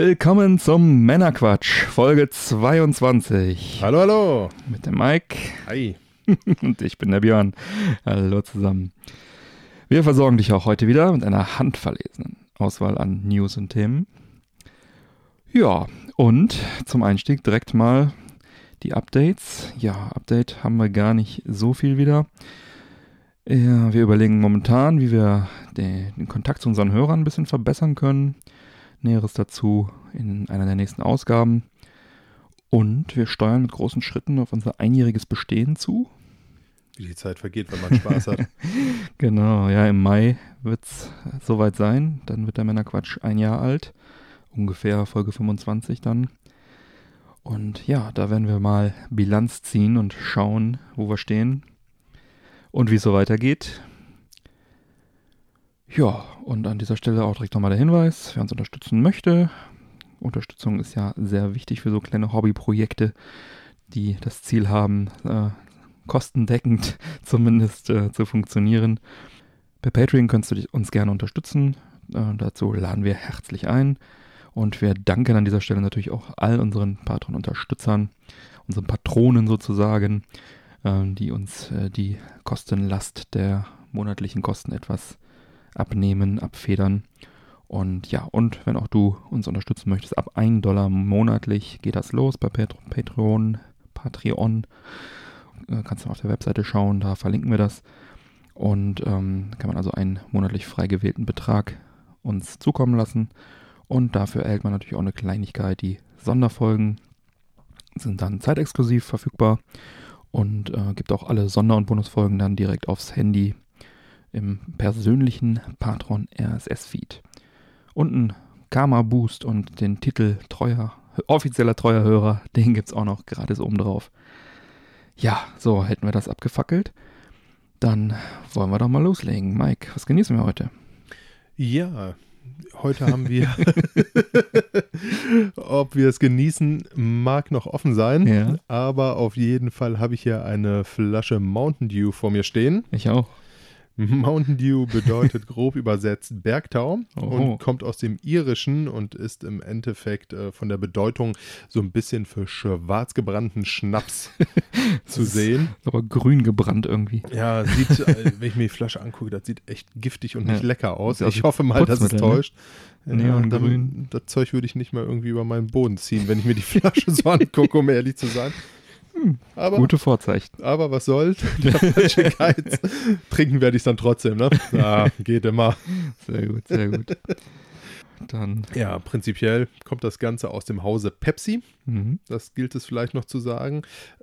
Willkommen zum Männerquatsch, Folge 22. Hallo, hallo. Mit dem Mike Hi. und ich bin der Björn. Hallo zusammen. Wir versorgen dich auch heute wieder mit einer handverlesenen Auswahl an News und Themen. Ja, und zum Einstieg direkt mal die Updates. Ja, Update haben wir gar nicht so viel wieder. Ja, wir überlegen momentan, wie wir den, den Kontakt zu unseren Hörern ein bisschen verbessern können. Näheres dazu in einer der nächsten Ausgaben. Und wir steuern mit großen Schritten auf unser einjähriges Bestehen zu. Wie die Zeit vergeht, wenn man Spaß hat. Genau, ja, im Mai wird es soweit sein. Dann wird der Männerquatsch ein Jahr alt. Ungefähr Folge 25 dann. Und ja, da werden wir mal Bilanz ziehen und schauen, wo wir stehen und wie es so weitergeht. Ja, und an dieser Stelle auch direkt nochmal der Hinweis, wer uns unterstützen möchte. Unterstützung ist ja sehr wichtig für so kleine Hobbyprojekte, die das Ziel haben, äh, kostendeckend zumindest äh, zu funktionieren. Per Patreon kannst du dich uns gerne unterstützen. Äh, dazu laden wir herzlich ein. Und wir danken an dieser Stelle natürlich auch all unseren Patron-Unterstützern, unseren Patronen sozusagen, äh, die uns äh, die Kostenlast der monatlichen Kosten etwas abnehmen, abfedern. Und ja, und wenn auch du uns unterstützen möchtest, ab 1 Dollar monatlich geht das los bei Patreon. Patreon. Äh, kannst du auf der Webseite schauen, da verlinken wir das. Und ähm, kann man also einen monatlich frei gewählten Betrag uns zukommen lassen. Und dafür erhält man natürlich auch eine Kleinigkeit. Die Sonderfolgen sind dann zeitexklusiv verfügbar und äh, gibt auch alle Sonder- und Bonusfolgen dann direkt aufs Handy im persönlichen Patron RSS-Feed. Und ein Karma-Boost und den Titel treuer, offizieller treuer Hörer, den gibt es auch noch gratis oben drauf. Ja, so hätten wir das abgefackelt. Dann wollen wir doch mal loslegen. Mike, was genießen wir heute? Ja, heute haben wir, ob wir es genießen, mag noch offen sein. Ja. Aber auf jeden Fall habe ich hier eine Flasche Mountain Dew vor mir stehen. Ich auch. Mountain Dew bedeutet grob übersetzt Bergtau Oho. und kommt aus dem Irischen und ist im Endeffekt äh, von der Bedeutung so ein bisschen für schwarz gebrannten Schnaps zu ist sehen. Aber grün gebrannt irgendwie. Ja, sieht, äh, wenn ich mir die Flasche angucke, das sieht echt giftig und Ja. nicht lecker aus. Ich hoffe mal, dass es ne? täuscht. Neongrün. dann- das Zeug würde ich nicht mal irgendwie über meinen Boden ziehen, wenn ich mir die Flasche so angucke, um ehrlich zu sein. Aber, Gute Vorzeichen. aber was soll's? Der falsche Geiz. Trinken werde ich dann trotzdem, ne? Ja, geht immer. Sehr gut, sehr gut. Dann, Ja, prinzipiell kommt das Ganze aus dem Hause Pepsi. mhm. Das gilt es vielleicht noch zu sagen.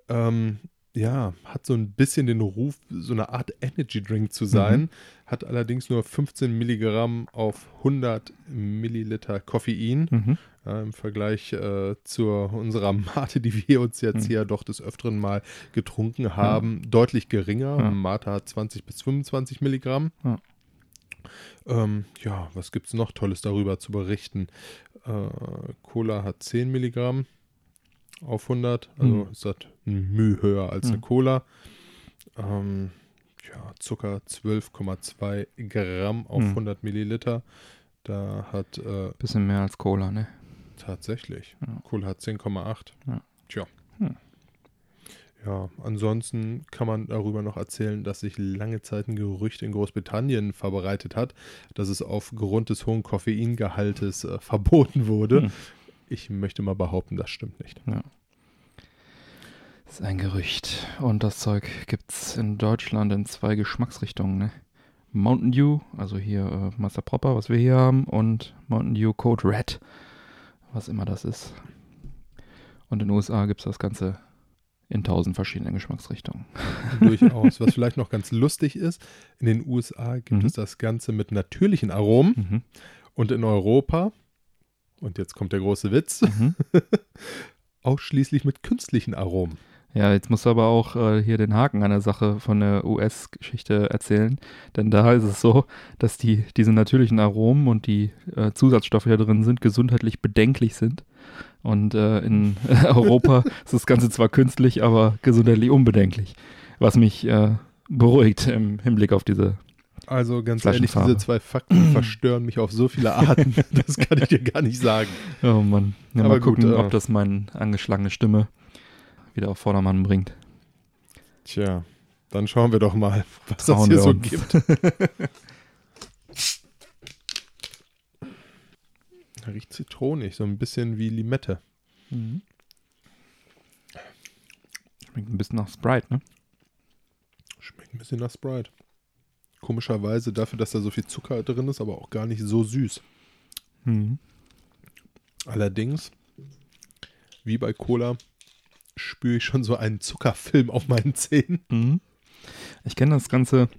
Ähm, ja, hat so ein bisschen den Ruf, so eine Art Energy Drink zu sein. Mhm. Hat allerdings nur 15 Milligramm auf 100 Milliliter Koffein. Mhm. Ja, Im Vergleich äh, zu unserer Mate, die wir uns jetzt Mhm. hier doch des Öfteren mal getrunken haben, deutlich geringer. Ja. Mate hat 20 bis 25 Milligramm. Ja. Ähm, ja, was gibt es noch Tolles darüber zu berichten? Äh, Cola hat 10 Milligramm auf 100, also Mhm. ist das ein Mühe höher als eine Mhm. Cola. Ähm, ja, Zucker 12,2 Gramm auf Mhm. 100 Milliliter. Da hat äh, Bisschen mehr als Cola, ne? Tatsächlich. Ja. Cola hat 10,8. Ja. Tja. Hm. Ja, ansonsten kann man darüber noch erzählen, dass sich lange Zeit ein Gerücht in Großbritannien verbreitet hat, dass es aufgrund des hohen Koffeingehaltes äh, verboten wurde. Hm. Ich möchte mal behaupten, das stimmt nicht. Das ist ein Gerücht. Und das Zeug gibt's in Deutschland in zwei Geschmacksrichtungen, ne? Mountain Dew, also hier äh, Master Proper, was wir hier haben, und Mountain Dew Code Red, was immer das ist. Und in den USA gibt's das Ganze in tausend verschiedenen Geschmacksrichtungen. Durchaus. Was vielleicht noch ganz lustig ist, in den USA gibt Mhm. es das Ganze mit natürlichen Aromen Mhm. und in Europa, und jetzt kommt der große Witz, Mhm. ausschließlich mit künstlichen Aromen. Ja, jetzt musst du aber auch äh, hier den Haken an der Sache von der US-Geschichte erzählen. Denn da ist es so, dass die, diese natürlichen Aromen und die äh, Zusatzstoffe, die da drin sind, gesundheitlich bedenklich sind. Und äh, in Europa ist das Ganze zwar künstlich, aber gesundheitlich unbedenklich. Was mich äh, beruhigt im Hinblick auf diese. Also ganz ehrlich, diese zwei Fakten verstören mich auf so viele Arten. Das kann ich dir gar nicht sagen. Oh Mann. Ja, Aber mal gut, gucken, äh, ob das meine angeschlagene Stimme wieder auf Vordermann bringt. Tja, dann schauen wir doch mal, was Trauen das hier so uns. gibt. Riecht zitronig, so ein bisschen wie Limette. Mhm. Schmeckt ein bisschen nach Sprite, ne? Schmeckt ein bisschen nach Sprite. Komischerweise dafür, dass da so viel Zucker drin ist, aber auch gar nicht so süß. Mhm. Allerdings, wie bei Cola, spüre ich schon so einen Zuckerfilm auf meinen Zähnen. Mhm. Ich kenne das Ganze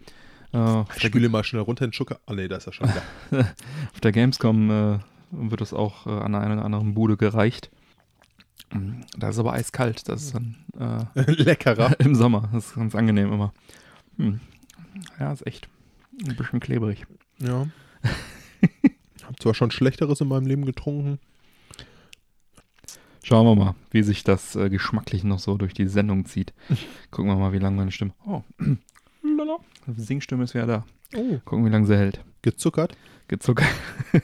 äh, Ich spüle mal schnell runter den Zucker. Ah ne, da ist er schon wieder. auf der Gamescom äh, wird das auch äh, an einer oder anderen Bude gereicht. Da ist aber eiskalt. Das ist dann äh, Leckerer. im Sommer. Das ist ganz angenehm immer. Hm. Ja, ist echt ein bisschen klebrig. Ja. Hab zwar schon Schlechteres in meinem Leben getrunken. Schauen wir mal, wie sich das äh, geschmacklich noch so durch die Sendung zieht. Gucken wir mal, wie lange meine Stimme. Oh, lala. Singstimme ist wieder da. Oh. Gucken, wie lange sie hält. Gezuckert. Gezucker.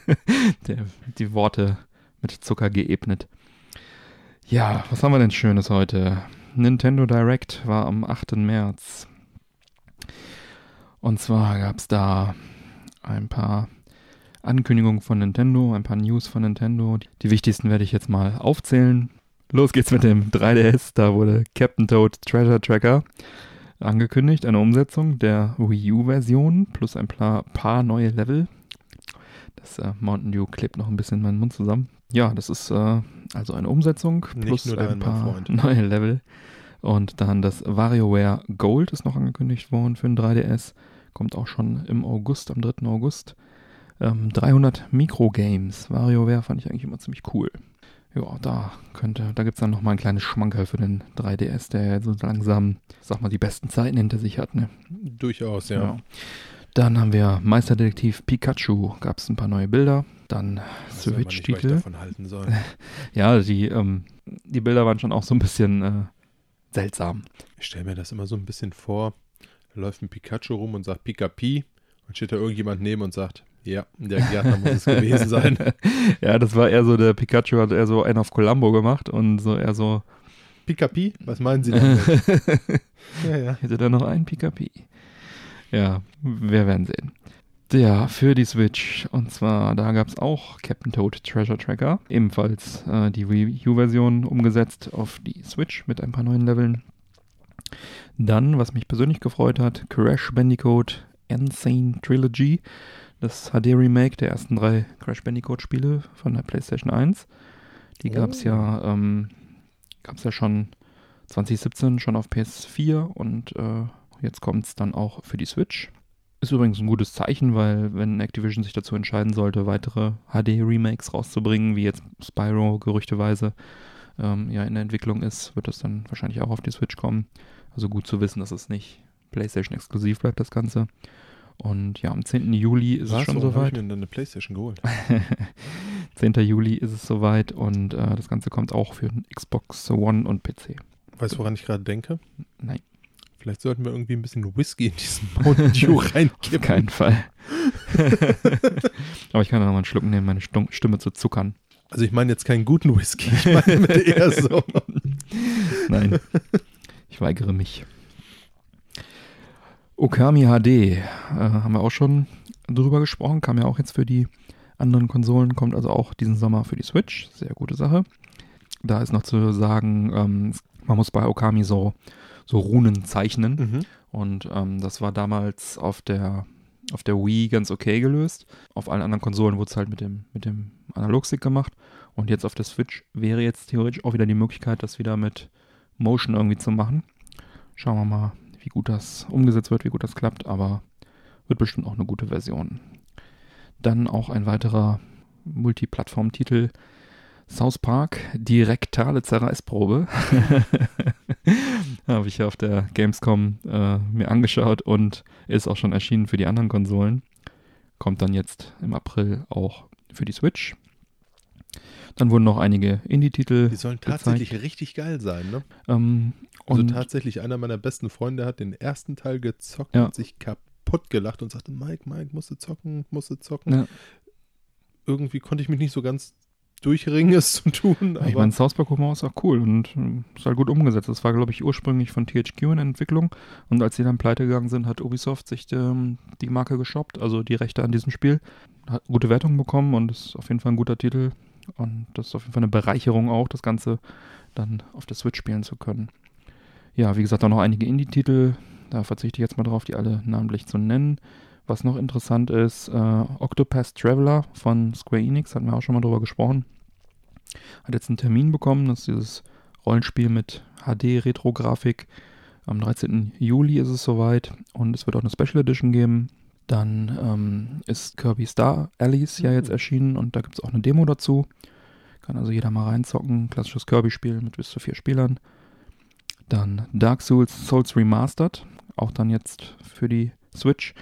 Der, die Worte mit Zucker geebnet. Ja, was haben wir denn Schönes heute? Nintendo Direct war am 8. März. Und zwar gab es da ein paar Ankündigungen von Nintendo, ein paar News von Nintendo. Die wichtigsten werde ich jetzt mal aufzählen. Los geht's mit dem 3DS. Da wurde Captain Toad Treasure Tracker angekündigt, eine Umsetzung der Wii U-Version plus ein paar, neue Level. Das äh, Mountain Dew klebt noch ein bisschen in meinen Mund zusammen. Ja, das ist äh, also eine Umsetzung plus ein paar neue Level. Und dann das WarioWare Gold ist noch angekündigt worden für den 3DS. Kommt auch schon im August, am 3. August. Ähm, 300 Microgames. WarioWare fand ich eigentlich immer ziemlich cool. Ja, da könnte, da gibt es dann nochmal ein kleines Schmankerl für den 3DS, der ja so langsam, sag mal, die besten Zeiten hinter sich hat, ne? Durchaus, ja. Ja. Dann haben wir Meisterdetektiv Pikachu, gab es ein paar neue Bilder. Dann Switch-Titel. davon halten soll. Ja, die, ähm, die Bilder waren schon auch so ein bisschen äh, seltsam. Ich stelle mir das immer so ein bisschen vor. Da läuft ein Pikachu rum und sagt Pika-Pi. Und steht da irgendjemand neben und sagt, ja, der Gärtner muss es gewesen sein. ja, das war eher so, der Pikachu hat eher so einen auf Columbo gemacht und so eher so, Pika-Pi? Was meinen Sie damit? ja, ja. hätte da noch einen Pikapi. Ja, wir werden sehen. Ja, für die Switch. Und zwar, da gab es auch Captain Toad Treasure Tracker. Ebenfalls äh, die Wii U-Version umgesetzt auf die Switch mit ein paar neuen Leveln. Dann, was mich persönlich gefreut hat, Crash Bandicoot Insane Trilogy. Das HD-Remake der ersten drei Crash Bandicoot-Spiele von der PlayStation 1. Die gab es Oh. ja, ähm, gab's ja schon 2017 schon auf PS4 und äh, jetzt kommt es dann auch für die Switch. Ist übrigens ein gutes Zeichen, weil wenn Activision sich dazu entscheiden sollte, weitere HD-Remakes rauszubringen, wie jetzt Spyro gerüchteweise ähm, ja in der Entwicklung ist, wird das dann wahrscheinlich auch auf die Switch kommen. Also gut zu wissen, dass es nicht PlayStation exklusiv bleibt, das Ganze. Und ja, am 10. Juli ist es Was? schon Warum soweit. ich mir denn eine Playstation geholt? 10. Juli ist es soweit und äh, das Ganze kommt auch für Xbox One und PC. Weißt du, woran ich gerade denke? Nein, Vielleicht sollten wir irgendwie ein bisschen Whisky in diesen Mountain Dew auf reinkippen. keinen Fall. Aber ich kann da noch mal einen Schluck nehmen, meine Stum- Stimme zu zuckern. Also ich meine jetzt keinen guten Whisky, ich meine eher so. Nein, ich weigere mich. Okami HD äh, haben wir auch schon drüber gesprochen, kam ja auch jetzt für die anderen Konsolen, kommt also auch diesen Sommer für die Switch. Sehr gute Sache. Da ist noch zu sagen, ähm, man muss bei Okami so, so Runen zeichnen. Mhm. Und ähm, das war damals auf der, auf der Wii ganz okay gelöst. Auf allen anderen Konsolen wurde es halt mit dem, mit dem Analogstick gemacht. Und jetzt auf der Switch wäre jetzt theoretisch auch wieder die Möglichkeit, das wieder mit Motion irgendwie zu machen. Schauen wir mal, wie gut das umgesetzt wird, wie gut das klappt, aber wird bestimmt auch eine gute Version. Dann auch ein weiterer Multiplattform-Titel. South Park, die rektale Zerreißprobe. Habe ich ja auf der Gamescom äh, mir angeschaut und ist auch schon erschienen für die anderen Konsolen. Kommt dann jetzt im April auch für die Switch. Dann wurden noch einige Indie-Titel. Die sollen tatsächlich richtig geil sein, ne? Ähm, Also tatsächlich, einer meiner besten Freunde hat den ersten Teil gezockt Ja. und sich kaputt gelacht und sagte, Mike, Mike, musst du zocken, musst du zocken. Ja. Irgendwie konnte ich mich nicht so ganz durchringen, es zu tun. Ich meine, South Park Humor ist auch cool und äh, ist halt gut umgesetzt. Das war, glaube ich, ursprünglich von THQ in Entwicklung. Und als sie dann pleite gegangen sind, hat Ubisoft sich ähm, die Marke geshoppt, also die Rechte an diesem Spiel. Hat gute Wertungen bekommen und ist auf jeden Fall ein guter Titel. Und das ist auf jeden Fall eine Bereicherung auch, das Ganze dann auf der Switch spielen zu können. Ja, wie gesagt, auch noch einige Indie-Titel. Da verzichte ich jetzt mal drauf, die alle namentlich zu nennen. Was noch interessant ist, äh, Octopath Traveler von Square Enix, hatten wir auch schon mal drüber gesprochen. Hat jetzt einen Termin bekommen, das ist dieses Rollenspiel mit HD-Retro-Grafik. Am 13. Juli ist es soweit und es wird auch eine Special Edition geben. Dann ähm, ist Kirby Star Allies ja jetzt Mhm. erschienen und da gibt es auch eine Demo dazu. Kann also jeder mal reinzocken. Klassisches Kirby-Spiel mit bis zu vier Spielern. Dann Dark Souls Souls Remastered, auch dann jetzt für die Switch.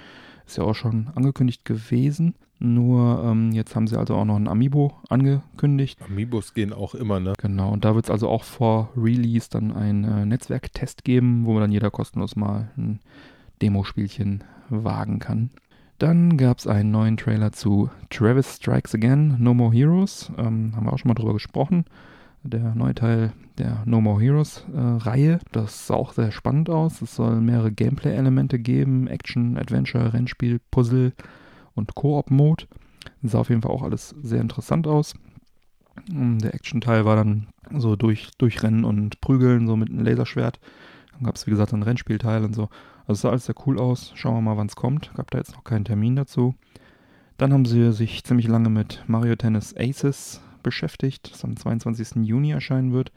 Ist ja auch schon angekündigt gewesen. Nur ähm, jetzt haben sie also auch noch ein Amiibo angekündigt. Amiibos gehen auch immer, ne? Genau, und da wird es also auch vor Release dann einen äh, Netzwerktest geben, wo dann jeder kostenlos mal ein Demospielchen wagen kann. Dann gab es einen neuen Trailer zu Travis Strikes Again, No More Heroes. Ähm, haben wir auch schon mal drüber gesprochen. Der neue Teil der No More Heroes äh, Reihe. Das sah auch sehr spannend aus. Es soll mehrere Gameplay-Elemente geben: Action, Adventure, Rennspiel, Puzzle und Koop-Mode. Sah auf jeden Fall auch alles sehr interessant aus. Ähm, Der Action-Teil war dann so durch, durchrennen und prügeln, so mit einem Laserschwert. Dann gab es, wie gesagt, einen Rennspielteil und so. Also sah alles sehr cool aus. Schauen wir mal, wann es kommt. Gab da jetzt noch keinen Termin dazu. Dann haben sie sich ziemlich lange mit Mario Tennis Aces beschäftigt, das am 22. Juni erscheinen wird.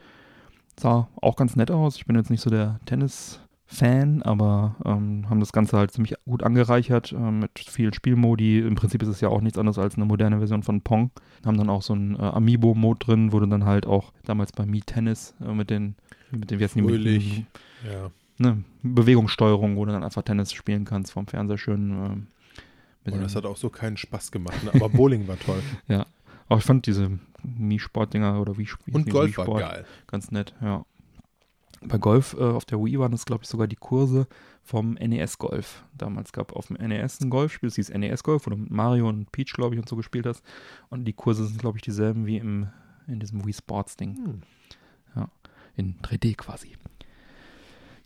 Sah auch ganz nett aus. Ich bin jetzt nicht so der Tennis-Fan, aber ähm, haben das Ganze halt ziemlich gut angereichert äh, mit vielen Spielmodi. Im Prinzip ist es ja auch nichts anderes als eine moderne Version von Pong. Haben dann auch so einen äh, Amiibo-Mode drin, du dann halt auch damals bei Mi Tennis äh, mit den, mit den, wie den- Fröhlich. Ja. Ne, Bewegungssteuerung, wo du dann einfach Tennis spielen kannst vom Fernseher schön. mit Und das hat auch so keinen Spaß gemacht, ne? aber Bowling war toll. Aber ich fand diese Mi-Sport-Dinger oder wie wie Und? Golf war geil. Ganz nett, ja. Bei Golf äh, auf der Wii waren das, glaube ich, sogar die Kurse vom NES Golf. Damals gab auf dem NES ein Golfspiel, das hieß NES Golf, wo du mit Mario und Peach, glaube ich, und so gespielt hast. Und die Kurse sind, glaube ich, dieselben wie im, in diesem Wii Sports Ding. Hm. In 3D quasi.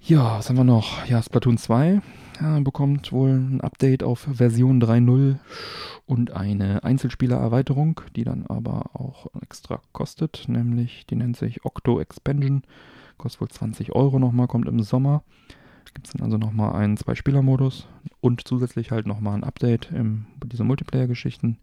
Ja, was haben wir noch? Ja, Splatoon 2 äh, bekommt wohl ein Update auf Version 3.0 und eine Einzelspieler-Erweiterung, die dann aber auch extra kostet, nämlich die nennt sich Octo Expansion. Kostet wohl 20 Euro nochmal, kommt im Sommer. Gibt es dann also nochmal einen Zwei-Spieler-Modus und zusätzlich halt nochmal ein Update in dieser Multiplayer-Geschichten.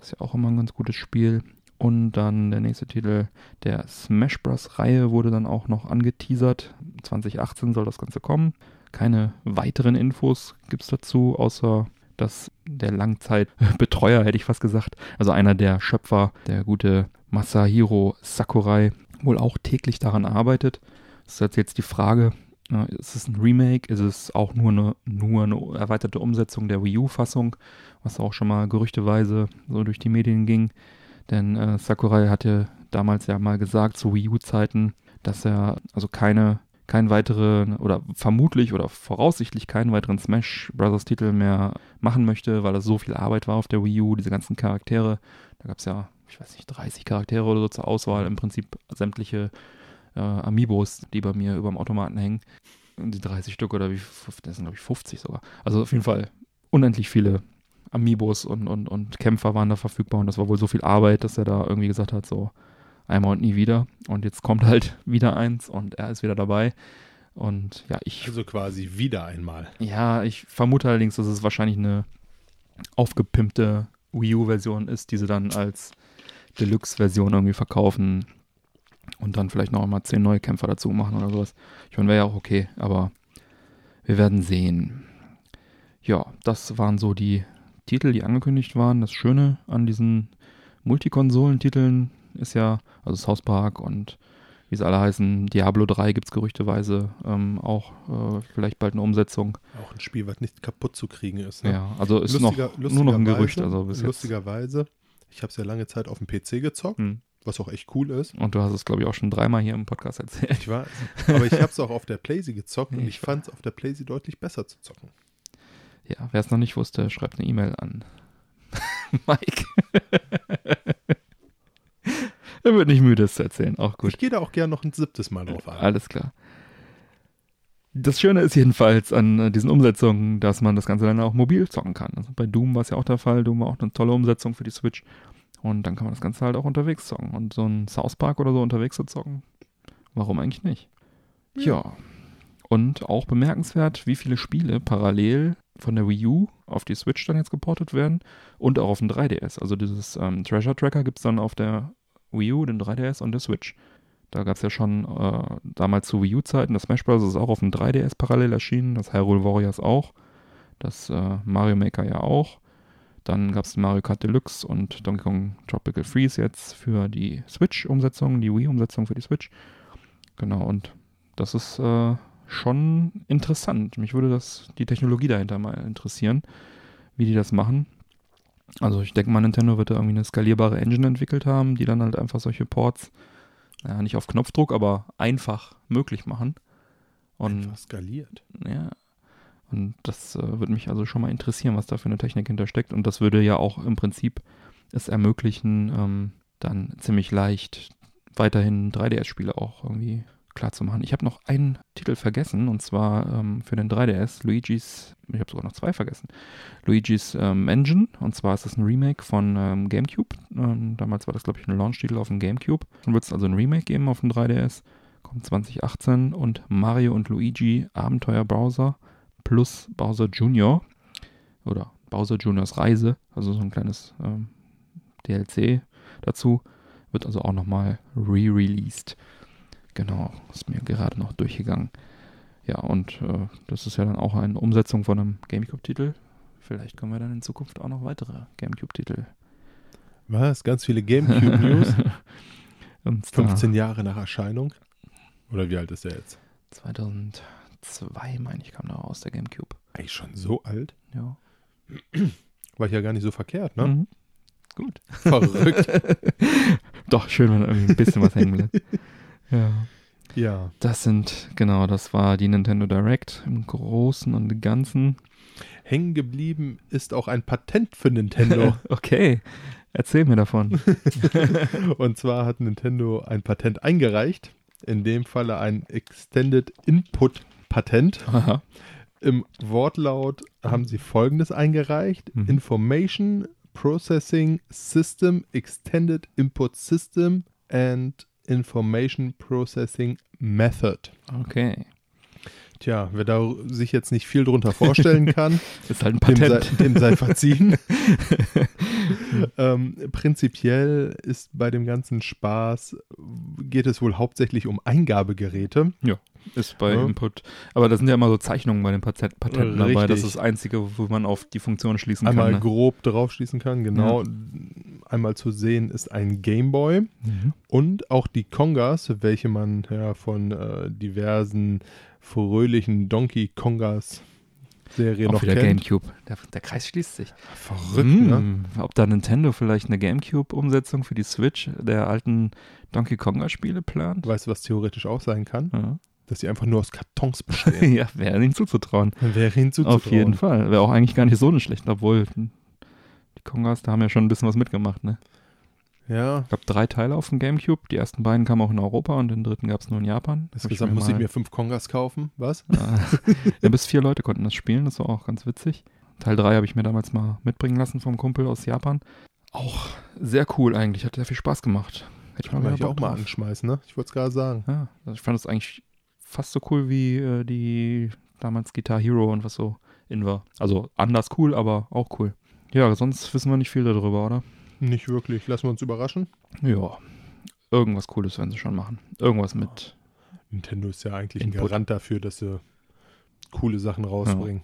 Ist ja auch immer ein ganz gutes Spiel. Und dann der nächste Titel der Smash Bros. Reihe wurde dann auch noch angeteasert. 2018 soll das Ganze kommen. Keine weiteren Infos gibt es dazu, außer dass der Langzeitbetreuer, hätte ich fast gesagt, also einer der Schöpfer, der gute Masahiro Sakurai, wohl auch täglich daran arbeitet. Das ist jetzt die Frage, äh, ist es ein Remake? Ist es auch nur eine, nur eine erweiterte Umsetzung der Wii U-Fassung, was auch schon mal gerüchteweise so durch die Medien ging? Denn äh, Sakurai hatte damals ja mal gesagt, zu Wii U-Zeiten, dass er also keine, keinen weiteren oder vermutlich oder voraussichtlich keinen weiteren Smash Brothers Titel mehr machen möchte, weil es so viel Arbeit war auf der Wii U, diese ganzen Charaktere. Da gab es ja, ich weiß nicht, 30 Charaktere oder so zur Auswahl, im Prinzip sämtliche äh, Amiibos, die bei mir über dem Automaten hängen. Die 30 Stück oder wie, das sind glaube ich 50 sogar. Also auf jeden Fall unendlich viele Amiibos und, und, und Kämpfer waren da verfügbar und das war wohl so viel Arbeit, dass er da irgendwie gesagt hat, so einmal und nie wieder. Und jetzt kommt halt wieder eins und er ist wieder dabei. Und ja, ich, Also quasi wieder einmal. ja, ich vermute allerdings, dass es wahrscheinlich eine aufgepimpte Wii U-Version ist, die sie dann als Deluxe-Version irgendwie verkaufen und dann vielleicht noch mal zehn neue Kämpfer dazu machen oder sowas. Ich meine, wäre ja auch okay, aber wir werden sehen. Ja, das waren so die Titel, die angekündigt waren. Das Schöne an diesen Multikonsolentiteln ist ja, also South Park und wie sie alle heißen. Diablo 3 gibt es gerüchteweise ähm, auch äh, vielleicht bald eine Umsetzung. Auch ein Spiel, was nicht kaputt zu kriegen ist. Ne? Ja, also ist Lustiger- noch, nur noch ein Gerücht. lustigerweise- Also bis. Lustigerweise, ich habe es ja lange Zeit auf dem PC gezockt, Hm. was auch echt cool ist. Und du hast es, glaube ich, auch schon dreimal hier im Podcast erzählt. Ich weiß. Aber ich habe es auch auf der Playsee gezockt und Ich ich fand es auf der Playsee deutlich besser zu zocken. Ja, wer es noch nicht wusste, schreibt eine E-Mail an Mike. er wird nicht müde, es zu erzählen. Auch gut. Ich gehe da auch gerne noch ein siebtes Mal drauf ein. Alles klar. Das Schöne ist jedenfalls an äh, diesen Umsetzungen, dass man das Ganze dann auch mobil zocken kann. Also bei Doom war es ja auch der Fall. Doom war auch eine tolle Umsetzung für die Switch. Und dann kann man das Ganze halt auch unterwegs zocken. Und so ein South Park oder so unterwegs zu zocken, warum eigentlich nicht? Ja. Und auch bemerkenswert, wie viele Spiele parallel von der Wii U auf die Switch dann jetzt geportet werden und auch auf den 3DS. Also dieses ähm, Treasure Tracker gibt es dann auf der Wii U, den 3DS und der Switch. Da gab es ja schon äh, damals zu Wii U-Zeiten, das Smash Bros. ist auch auf dem 3DS parallel erschienen, das Hyrule Warriors auch, das äh, Mario Maker ja auch. Dann gab es Mario Kart Deluxe und Donkey Kong Tropical Freeze jetzt für die Switch-Umsetzung, die Wii-Umsetzung für die Switch. Genau, und das ist äh, schon interessant. Mich würde das, die Technologie dahinter mal interessieren, wie die das machen. Also ich denke mal, Nintendo wird da irgendwie eine skalierbare Engine entwickelt haben, die dann halt einfach solche Ports, naja, nicht auf Knopfdruck, aber einfach möglich machen. Und Einfach skaliert. ja. Und das äh, würde mich also schon mal interessieren, was da für eine Technik hintersteckt. Und das würde ja auch im Prinzip es ermöglichen, ähm, dann ziemlich leicht weiterhin 3DS-Spiele auch irgendwie klar zu machen. Ich habe noch einen Titel vergessen, und zwar ähm, für den 3DS, Luigi's, ich habe sogar noch zwei vergessen, Luigi's ähm, Engine, und zwar ist das ein Remake von ähm, GameCube. Ähm, damals war das, glaube ich, ein Launch-Titel auf dem GameCube. Dann wird es also ein Remake geben auf dem 3DS, kommt 2018 und Mario und Luigi Abenteuer Bowser plus Bowser Jr. oder Bowser Juniors Reise, also so ein kleines ähm, DLC dazu, wird also auch nochmal re-released. Genau, ist mir gerade noch durchgegangen. Ja, und äh, das ist ja dann auch eine Umsetzung von einem GameCube-Titel. Vielleicht können wir dann in Zukunft auch noch weitere GameCube-Titel. Was? Ganz viele GameCube-News? uns da 15 Jahre nach Erscheinung? Oder wie alt ist der jetzt? 2002, meine ich, kam da raus, der GameCube. Eigentlich schon so alt? Ja. War ich ja gar nicht so verkehrt, ne? Mhm. Gut. Verrückt. Doch, schön, wenn irgendwie ein bisschen was hängen bleibt. Ja. Ja. Das sind, genau, das war die Nintendo Direct im Großen und Ganzen. Hängen geblieben ist auch ein Patent für Nintendo. okay, erzähl mir davon. Und zwar hat Nintendo ein Patent eingereicht. In dem Falle ein Extended Input Patent. Aha. Im Wortlaut haben sie folgendes eingereicht: Mhm. Information Processing System Extended Input System and Information Processing Method. Okay. Tja, wer da sich jetzt nicht viel drunter vorstellen kann, Ist halt ein dem sei, Patent. dem sei verziehen. ähm, prinzipiell ist bei dem ganzen Spaß, geht es wohl hauptsächlich um Eingabegeräte. Ist bei Ja. Input. Aber da sind ja immer so Zeichnungen bei den Patent Patenten dabei. Das ist das Einzige, wo man auf die Funktion schließen Einmal kann. Ne? grob draufschließen kann, genau. Einmal zu sehen ist ein Gameboy Mhm. und auch die Kongas, welche man ja von äh, diversen fröhlichen Donkey Kongas Serie Auch noch wieder kennt. Gamecube. Der, der Kreis schließt sich. Verrückt, ne? Hm, Ob da Nintendo vielleicht eine Gamecube-Umsetzung für die Switch der alten Donkey Konga-Spiele plant? Weißt du, was theoretisch auch sein kann? Ja. Dass die einfach nur aus Kartons bestehen. ja, wäre ihnen zuzutrauen. Wäre hinzuzutrauen. Auf jeden Fall. Wäre auch eigentlich gar nicht so eine schlechte, obwohl hm, die Kongas, da haben ja schon ein bisschen was mitgemacht, ne? Ja, Ich glaube, drei Teile auf dem Gamecube. Die ersten beiden kamen auch in Europa und den dritten gab es nur in Japan. Insgesamt muss ich mir fünf Kongas kaufen. Was? Ja, bis vier Leute konnten das spielen, das war auch ganz witzig. Teil 3 habe ich mir damals mal mitbringen lassen vom Kumpel aus Japan. Auch sehr cool eigentlich, hat sehr viel Spaß gemacht. Hätte ich mal Kann ich auch Bock mal drauf. anschmeißen, ne? Ich wollte es gerade sagen. Ja, ich fand es eigentlich fast so cool wie äh, die damals Guitar Hero und was so in war. Also anders cool, aber auch cool. Ja, sonst wissen wir nicht viel darüber, oder? Nicht wirklich. Lassen wir uns überraschen. Ja. Irgendwas Cooles werden sie schon machen. Irgendwas mit. Nintendo ist ja eigentlich ein Input. Garant dafür, dass sie coole Sachen rausbringen.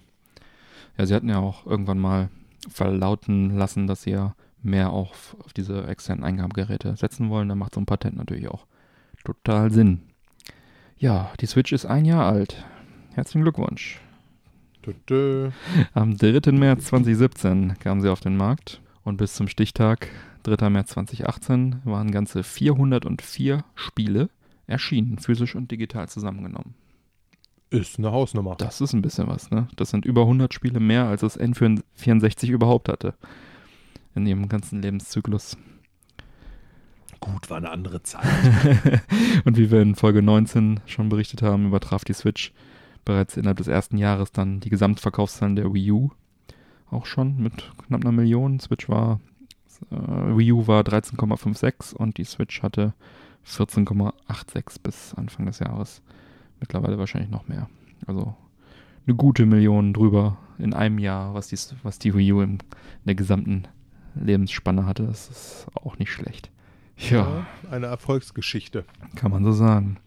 Ja, sie hatten ja auch irgendwann mal verlauten lassen, dass sie ja mehr auf, auf diese externen Eingabegeräte setzen wollen. Da macht so ein Patent natürlich auch total Sinn. Ja, die Switch ist ein Jahr alt. Herzlichen Glückwunsch. Am 3. März 2017 kam sie auf den Markt und bis zum Stichtag 3. März 2018 waren ganze 404 Spiele erschienen, physisch und digital zusammengenommen. Ist eine Hausnummer. Das ist ein bisschen was, ne? Das sind über 100 Spiele mehr, als das N64 überhaupt hatte. In ihrem ganzen Lebenszyklus. Gut, war eine andere Zeit. und wie wir in Folge 19 schon berichtet haben, übertraf die Switch bereits innerhalb des ersten Jahres dann die Gesamtverkaufszahlen der Wii U. Auch schon mit knapp einer Million. Switch war, äh, Wii U war 13,56 und die Switch hatte 14,86 bis Anfang des Jahres. Mittlerweile wahrscheinlich noch mehr. Also eine gute Million drüber in einem Jahr, was die, was die Wii U in der gesamten Lebensspanne hatte. Das ist auch nicht schlecht. Ja, Eine Erfolgsgeschichte. kann man so sagen.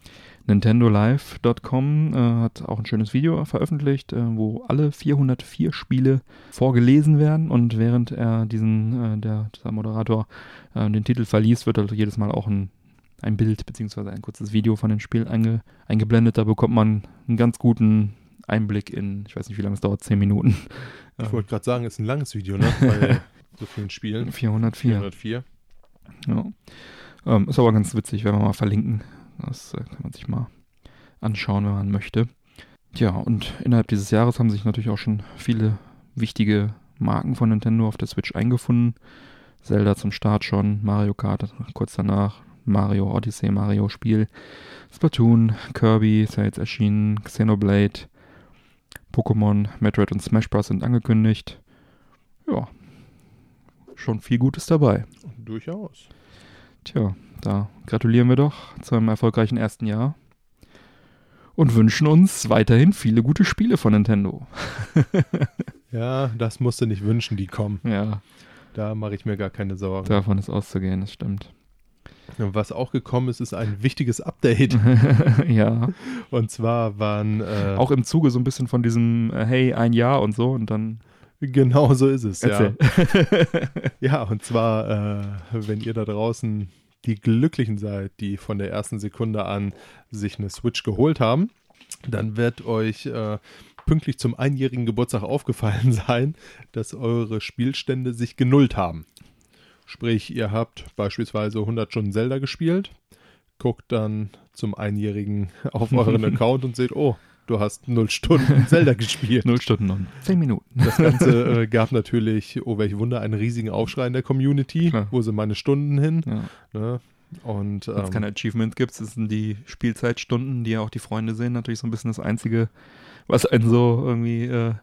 NintendoLive.com äh, hat auch ein schönes Video veröffentlicht, äh, wo alle 404 Spiele vorgelesen werden und während er diesen, äh, der, dieser Moderator äh, den Titel verliest, wird also jedes Mal auch ein, ein Bild bzw. ein kurzes Video von dem Spiel einge, eingeblendet. Da bekommt man einen ganz guten Einblick in, ich weiß nicht, wie lange es dauert, 10 Minuten. Ich wollte gerade sagen, ist ein langes Video, ne? Bei so vielen Spielen. 404. 404. Ja. Ähm, ist aber ganz witzig, wenn wir mal verlinken. Das äh, kann man sich mal anschauen, wenn man möchte. Ja, und innerhalb dieses Jahres haben sich natürlich auch schon viele wichtige Marken von Nintendo auf der Switch eingefunden. Zelda zum Start schon, Mario Kart kurz danach, Mario Odyssey, Mario Spiel, Splatoon, Kirby ist ja jetzt erschienen, Xenoblade, Pokémon, Metroid und Smash Bros. sind angekündigt. Ja, schon viel Gutes dabei. Durchaus. Tja, da gratulieren wir doch zu einem erfolgreichen ersten Jahr und wünschen uns weiterhin viele gute Spiele von Nintendo. Ja, das musst du nicht wünschen, die kommen. Ja, Da mache ich mir gar keine Sorgen. davon ist auszugehen, das stimmt. Und Was auch gekommen ist, ist ein wichtiges Update. ja, Und zwar waren äh, auch im Zuge so ein bisschen von diesem äh, Hey, ein Jahr und so und dann genau so ist es, ja. erzähl. Ja, und zwar, äh, wenn ihr da draußen die Glücklichen seid, die von der ersten Sekunde an sich eine Switch geholt haben, dann wird euch äh, pünktlich zum einjährigen Geburtstag aufgefallen sein, dass eure Spielstände sich genullt haben. Sprich, ihr habt beispielsweise 100 Stunden Zelda gespielt, guckt dann zum Einjährigen auf euren Account und seht, oh, du hast 0 Stunden Zelda gespielt. Null Stunden und zehn Minuten. Das Ganze äh, gab natürlich, oh welch Wunder, einen riesigen Aufschrei in der Community. Klar. Wo sind meine Stunden hin? Ja. Ne? Und Wenn es ähm, keine Achievement gibt, sind die Spielzeitstunden, die ja auch die Freunde sehen, natürlich so ein bisschen das Einzige, was einen so irgendwie äh,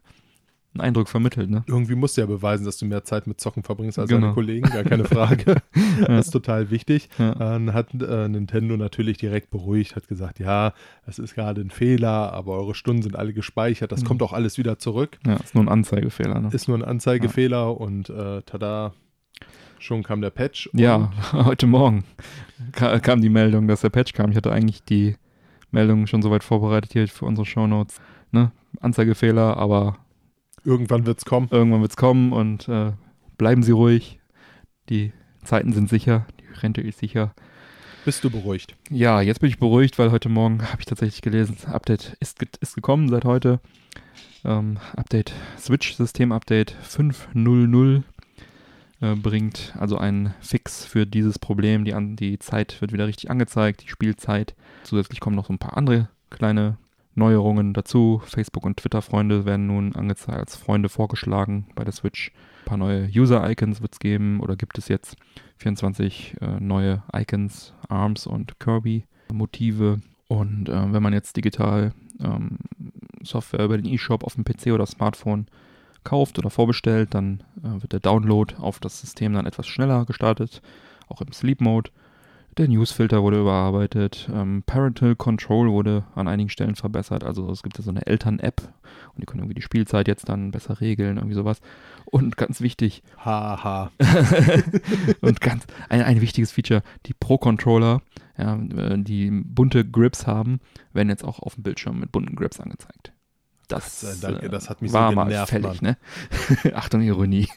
einen Eindruck vermittelt, ne? irgendwie musst du ja beweisen, dass du mehr Zeit mit Zocken verbringst als Genau. deine Kollegen, gar keine Frage. Das ist total wichtig. Ja. Dann hat äh, Nintendo natürlich direkt beruhigt, hat gesagt, ja, das ist gerade ein Fehler, aber eure Stunden sind alle gespeichert, das Mhm. kommt auch alles wieder zurück. Ja, ist nur ein Anzeigefehler, ne? Ist nur ein Anzeigefehler und äh, tada, schon kam der Patch. Ja, heute Morgen ka kam die Meldung, dass der Patch kam. Ich hatte eigentlich die Meldung schon soweit vorbereitet hier für unsere Shownotes. Ne? Anzeigefehler, aber Irgendwann wird es kommen. irgendwann wird es kommen und äh, bleiben Sie ruhig. Die Zeiten sind sicher, die Rente ist sicher. Bist du beruhigt? Ja, jetzt bin ich beruhigt, weil heute Morgen habe ich tatsächlich gelesen, das Update ist, ist gekommen seit heute. Ähm, Update, Switch-System-Update 5.0.0 äh, bringt also einen Fix für dieses Problem. Die, an, die Zeit wird wieder richtig angezeigt, die Spielzeit. Zusätzlich kommen noch so ein paar andere kleine Neuerungen dazu. Facebook- und Twitter-Freunde werden nun angezeigt, als Freunde vorgeschlagen bei der Switch. Ein paar neue User-Icons wird es geben oder gibt es jetzt 24 äh, neue Icons, Arms und Kirby-Motive. Und äh, wenn man jetzt digital ähm, Software über den eShop auf dem PC oder Smartphone kauft oder vorbestellt, dann äh, wird der Download auf das System dann etwas schneller gestartet, auch im Sleep Mode. Der Newsfilter wurde überarbeitet, ähm, Parental Control wurde an einigen Stellen verbessert, also es gibt ja so eine Eltern-App und die können irgendwie die Spielzeit jetzt dann besser regeln, irgendwie sowas. Und ganz wichtig, Haha. und ganz ein, ein wichtiges Feature, die Pro-Controller, ja, äh, die bunte Grips haben, werden jetzt auch auf dem Bildschirm mit bunten Grips angezeigt. Das, Gott sei Dank, äh, das hat mich so war mal genervt, fällig, ne? Achtung, Ironie.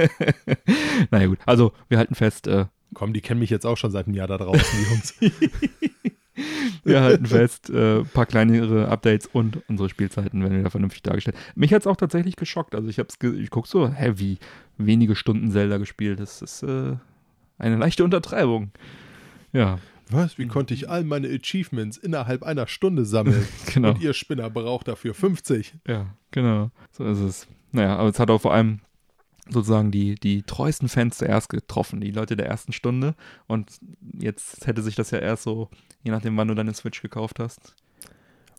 naja gut, also wir halten fest, äh, Komm, die kennen mich jetzt auch schon seit einem Jahr da draußen, die Jungs. Wir halten fest, ein äh, paar kleinere Updates und unsere Spielzeiten werden wieder vernünftig dargestellt. Mich hat es auch tatsächlich geschockt. Also ich hab's, ich guck so, hä, wie wenige Stunden Zelda gespielt. Das ist äh, eine leichte Untertreibung. Ja. Was? Wie konnte ich all meine Achievements innerhalb einer Stunde sammeln? Genau. Und ihr Spinner braucht dafür 50. Ja, genau. So ist es. Naja, aber es hat auch vor allem sozusagen die, die treuesten Fans zuerst getroffen, die Leute der ersten Stunde. Und jetzt hätte sich das ja erst so, je nachdem, wann du deine Switch gekauft hast.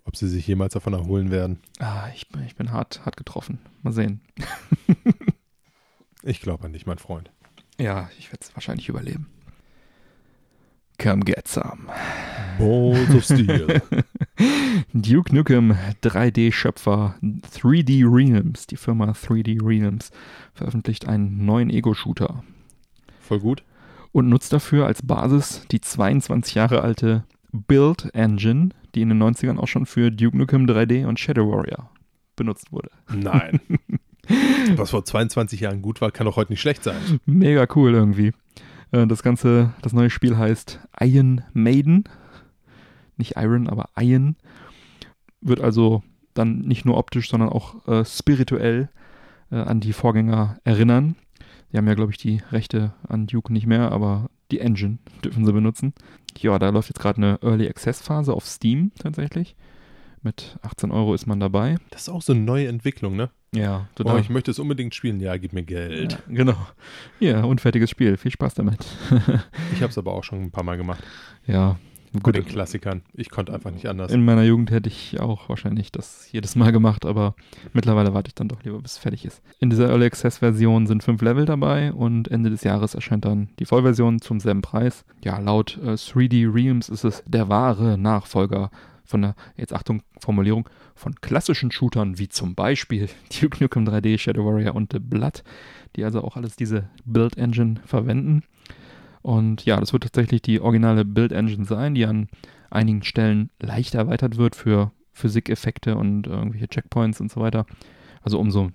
Ob sie sich jemals davon erholen werden? Ah, ich, bin- ich bin hart, hart getroffen. Mal sehen. Ich glaube an dich, mein Freund. Ja, ich werde es wahrscheinlich überleben. Come get some. Balls of Steel. Duke Nukem 3D-Schöpfer 3D Realms, die Firma 3D Realms, veröffentlicht einen neuen Ego-Shooter Voll gut. und nutzt dafür als Basis die 22 Jahre alte Build Engine, die in den 90ern auch schon für Duke Nukem 3D und Shadow Warrior benutzt wurde. Nein. Was vor 22 Jahren gut war, kann doch heute nicht schlecht sein. Mega cool irgendwie. Äh, Das ganze, das neue Spiel heißt Iron Maiden. Nicht Iron, aber Iron. Wird also dann nicht nur optisch, sondern auch äh, spirituell äh, an die Vorgänger erinnern. Die haben ja, glaube ich, die Rechte an Duke nicht mehr, aber die Engine dürfen sie benutzen. Ja, da läuft jetzt gerade eine Early Access Phase auf Steam tatsächlich. Mit 18 Euro ist man dabei. Das ist auch so eine neue Entwicklung, ne? Ja, Oh, ich möchte es unbedingt spielen. Ja, gib mir Geld. ja, genau. Ja, unfertiges Spiel. Viel Spaß damit. Ich habe es aber auch schon ein paar Mal gemacht. ja, Mit gut. den Klassikern. Ich konnte einfach nicht anders. In meiner Jugend hätte ich auch wahrscheinlich das jedes Mal gemacht, aber mittlerweile warte ich dann doch lieber, bis es fertig ist. In dieser Early Access Version sind fünf Level dabei und Ende des Jahres erscheint dann die Vollversion zum selben Preis. Ja, laut äh, 3D Realms ist es der wahre Nachfolger von der, jetzt Achtung, Formulierung, von klassischen Shootern wie zum Beispiel Duke Nukem 3D, Shadow Warrior und The Blood, die also auch alles diese Build Engine verwenden. Und ja, das wird tatsächlich die originale Build Engine sein, die an einigen Stellen leicht erweitert wird für Physikeffekte und irgendwelche Checkpoints und so weiter. Also um so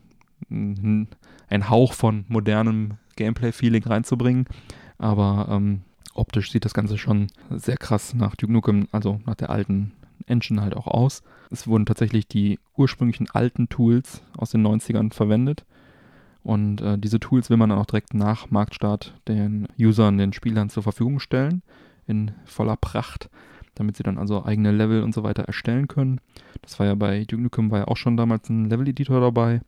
einen Hauch von modernem Gameplay-Feeling reinzubringen. Aber ähm, optisch sieht das Ganze schon sehr krass nach Duke Nukem, also nach der alten Engine halt auch aus. Es wurden tatsächlich die ursprünglichen alten Tools aus den 90ern verwendet. Und äh, diese Tools will man dann auch direkt nach Marktstart den Usern, den Spielern zur Verfügung stellen, in voller Pracht, damit sie dann also eigene Level und so weiter erstellen können. Das war ja bei Duke Nukem war ja auch schon damals ein Level-Editor dabei.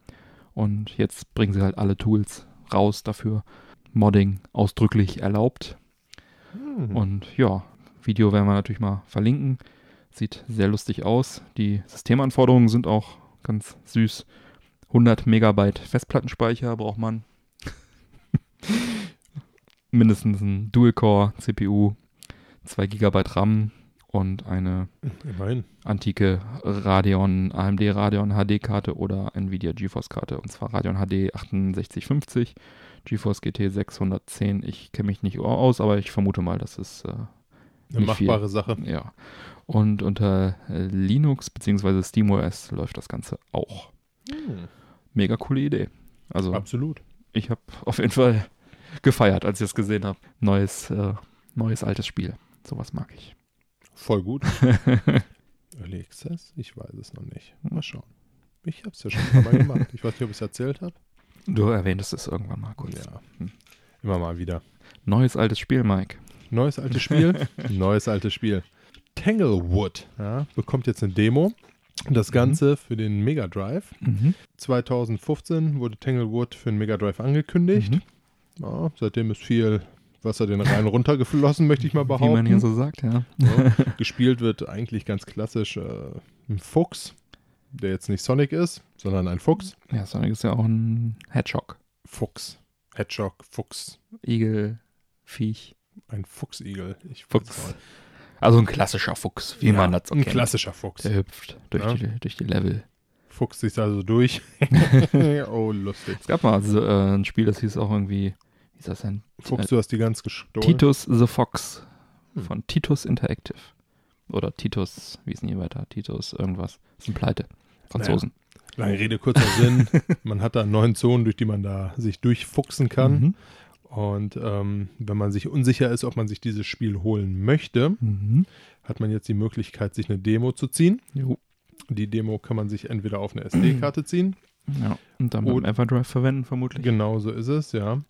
Und jetzt bringen sie halt alle Tools raus dafür. Modding ausdrücklich erlaubt. Hm. Und ja, Video werden wir natürlich mal verlinken. Sieht sehr lustig aus. Die Systemanforderungen sind auch ganz süß. 100 Megabyte Festplattenspeicher braucht man. Mindestens ein Dual-Core-CPU, 2 GB RAM und eine Immerhin. antike Radeon, AMD Radeon HD-Karte oder Nvidia GeForce-Karte. Und zwar Radeon HD 6850, GeForce GT 610. Ich kenne mich nicht aus, aber ich vermute mal, das ist äh, Eine machbare Sache. ja. Und unter äh, Linux bzw. SteamOS läuft das Ganze auch. Hm. Mega coole Idee. Also Absolut. ich habe auf jeden Fall gefeiert, als ich es gesehen habe. Neues, äh, neues altes Spiel. Sowas mag ich. Voll gut. Early Access? Ich weiß es noch nicht. Mal schauen. Ich habe es ja schon Mal gemacht. Ich weiß nicht, ob ich es erzählt habe. Du erwähntest es irgendwann mal kurz. Ja. Hm. Immer mal wieder. Neues altes Spiel, Mike. Neues altes Spiel. Neues altes Spiel. Tanglewood ja, bekommt jetzt eine Demo. Das Ganze für den Mega Drive. Mhm. 2015 wurde Tanglewood für den Mega Drive angekündigt. Mhm. Ja, seitdem ist viel Wasser den Rhein runtergeflossen, möchte ich mal Wie behaupten. man hier so sagt, ja. Ja, gespielt wird eigentlich ganz klassisch äh, ein Fuchs, der jetzt nicht Sonic ist, sondern ein Fuchs. Ja, Sonic ist ja auch ein Hedgehog. Fuchs. Hedgehog, Fuchs. Igel, Viech. Ein Fuchsigel. Ich Fuchs. Also ein klassischer Fuchs, wie Ja, man das so Ein kennt. klassischer Fuchs. Der hüpft durch, Ja. die, durch die Level. Fuchs sich also durch. oh, lustig. Es gab mal so, äh, ein Spiel, das hieß auch irgendwie, wie ist das denn? Fuchs, du hast die ganz gestohlen. Titus the Fox Hm. von Titus Interactive. Oder Titus, wie ist denn hier weiter? Titus irgendwas. Das sind Pleite. Franzosen. Lange Rede, kurzer Sinn. Man hat da neun Zonen, durch die man da sich durchfuchsen kann. Mhm. Und ähm, wenn man sich unsicher ist, ob man sich dieses Spiel holen möchte, Mhm. hat man jetzt die Möglichkeit, sich eine Demo zu ziehen. Jo. Die Demo kann man sich entweder auf eine SD-Karte ziehen. Ja. Und dann mit Everdrive verwenden, vermutlich. Genau so ist es, ja.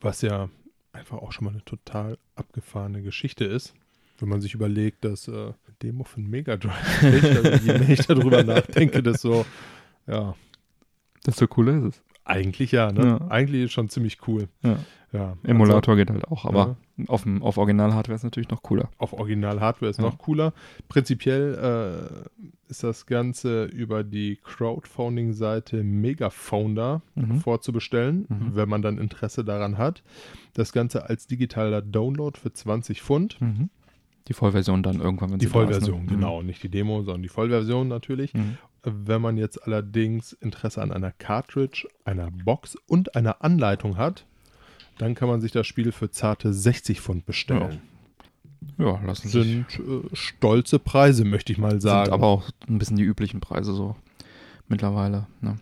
Was ja einfach auch schon mal eine total abgefahrene Geschichte ist. Wenn man sich überlegt, dass äh, eine Demo für einen Mega Drive, also je mehr ich darüber nachdenke, desto, ja, Desto cooler ist es. eigentlich ja, ne? Ja. Eigentlich ist schon ziemlich cool. Ja. Ja. Emulator geht halt auch, aber auf, dem, auf Original-Hardware ist natürlich noch cooler. auf Original-Hardware ist Ja. noch cooler. Prinzipiell äh, ist das Ganze über die Crowdfunding-Seite Megafounder Mhm. vorzubestellen, Mhm. wenn man dann Interesse daran hat. Das Ganze als digitaler Download für 20 Pfund. Mhm. Die Vollversion dann irgendwann, wenn Die da ist, ne? Vollversion, genau. Nicht die Demo, sondern die Vollversion natürlich. Mhm. Wenn man jetzt allerdings Interesse an einer Cartridge, einer Box und einer Anleitung hat, dann kann man sich das Spiel für zarte 60 Pfund bestellen. Ja, lassen sich. Sind äh, stolze Preise, möchte ich mal sagen. Sind aber auch ein bisschen die üblichen Preise so mittlerweile. Ne?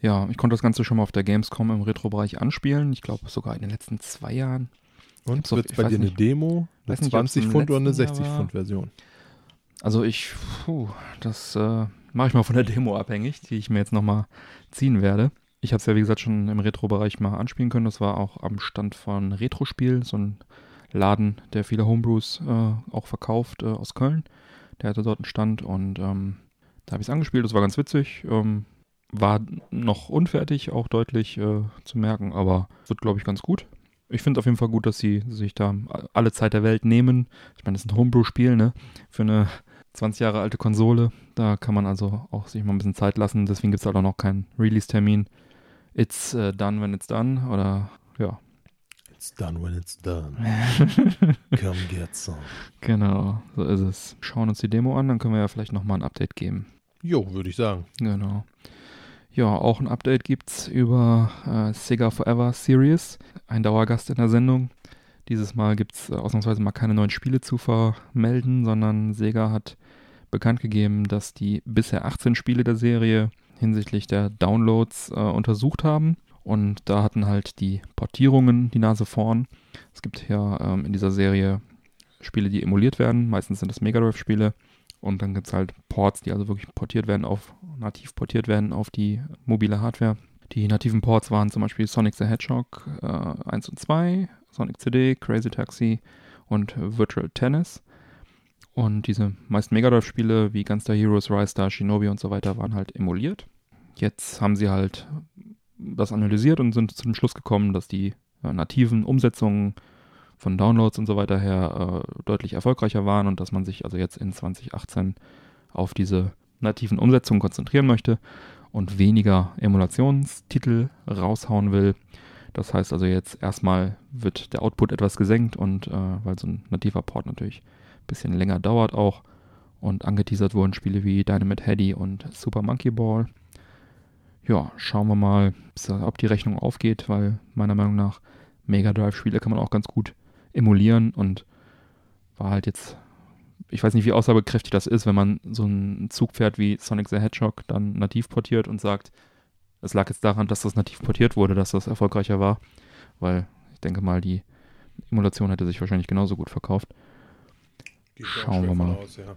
Ja, ich konnte das Ganze schon mal auf der Gamescom im Retro-Bereich anspielen. Ich glaube sogar in den letzten zwei Jahren. Und wird ich bei dir eine nicht- Demo, eine nicht, ob's 20 im Pfund oder eine letzten Jahr 60 war. Pfund Version? Also ich, puh, das äh, mache ich mal von der Demo abhängig, die ich mir jetzt nochmal ziehen werde. Ich habe es ja, wie gesagt, schon im Retro-Bereich mal anspielen können. Das war auch am Stand von Retro-Spiel, so ein Laden, der viele Homebrews äh, auch verkauft äh, aus Köln. Der hatte dort einen Stand und ähm, da habe ich es angespielt. Das war ganz witzig. Ähm, war noch unfertig, auch deutlich äh, zu merken, aber wird, glaube ich, ganz gut. Ich finde auf jeden Fall gut, dass sie sich da alle Zeit der Welt nehmen. Ich meine, das ist ein Homebrew-Spiel, ne? Für eine 20 Jahre alte Konsole. Da kann man also auch sich mal ein bisschen Zeit lassen. Deswegen gibt es halt auch noch keinen Release-Termin. It's äh, done when it's done. Oder ja, It's done when it's done. Come get some. genau, so ist es. Schauen uns die Demo an, dann können wir ja vielleicht nochmal ein Update geben. Jo, würde ich sagen. Genau. Ja, auch ein Update gibt's über äh, Sega Forever Series. Ein Dauergast in der Sendung. Dieses Mal gibt's äh, ausnahmsweise mal keine neuen Spiele zu vermelden, sondern Sega hat bekannt gegeben, dass die bisher 18 Spiele der Serie hinsichtlich der Downloads äh, untersucht haben. Und da hatten halt die Portierungen die Nase vorn. Es gibt ja ähm, in dieser Serie Spiele, die emuliert werden. Meistens sind das Mega Drive-Spiele. Und dann gibt es halt Ports, die also wirklich portiert werden auf, nativ portiert werden auf die mobile Hardware. Die nativen Ports waren zum Beispiel Sonic the Hedgehog äh, 1 und 2, Sonic CD, Crazy Taxi und Virtual Tennis. Und diese meisten Mega Drive-Spiele wie Gunstar Heroes, Rise Star, Shinobi und so weiter waren halt emuliert. Jetzt haben sie halt das analysiert und sind zu dem Schluss gekommen, dass die äh, nativen Umsetzungen von Downloads und so weiter her äh, deutlich erfolgreicher waren und dass man sich also jetzt in 2018 auf diese nativen Umsetzungen konzentrieren möchte und weniger Emulationstitel raushauen will. Das heißt also jetzt erstmal wird der Output etwas gesenkt und äh, weil so ein nativer Port natürlich bisschen länger dauert auch und angeteasert wurden Spiele wie Dynamite Heady und Super Monkey Ball. Ja, schauen wir mal, ob die Rechnung aufgeht, weil meiner Meinung nach Mega Drive-Spiele kann man auch ganz gut emulieren und war halt jetzt, ich weiß nicht, wie aussagekräftig das ist, wenn man so einen Zug fährt wie Sonic the Hedgehog dann nativ portiert und sagt, es lag jetzt daran, dass das nativ portiert wurde, dass das erfolgreicher war, weil ich denke mal, die Emulation hätte sich wahrscheinlich genauso gut verkauft. Schauen wir mal. Aus, ja.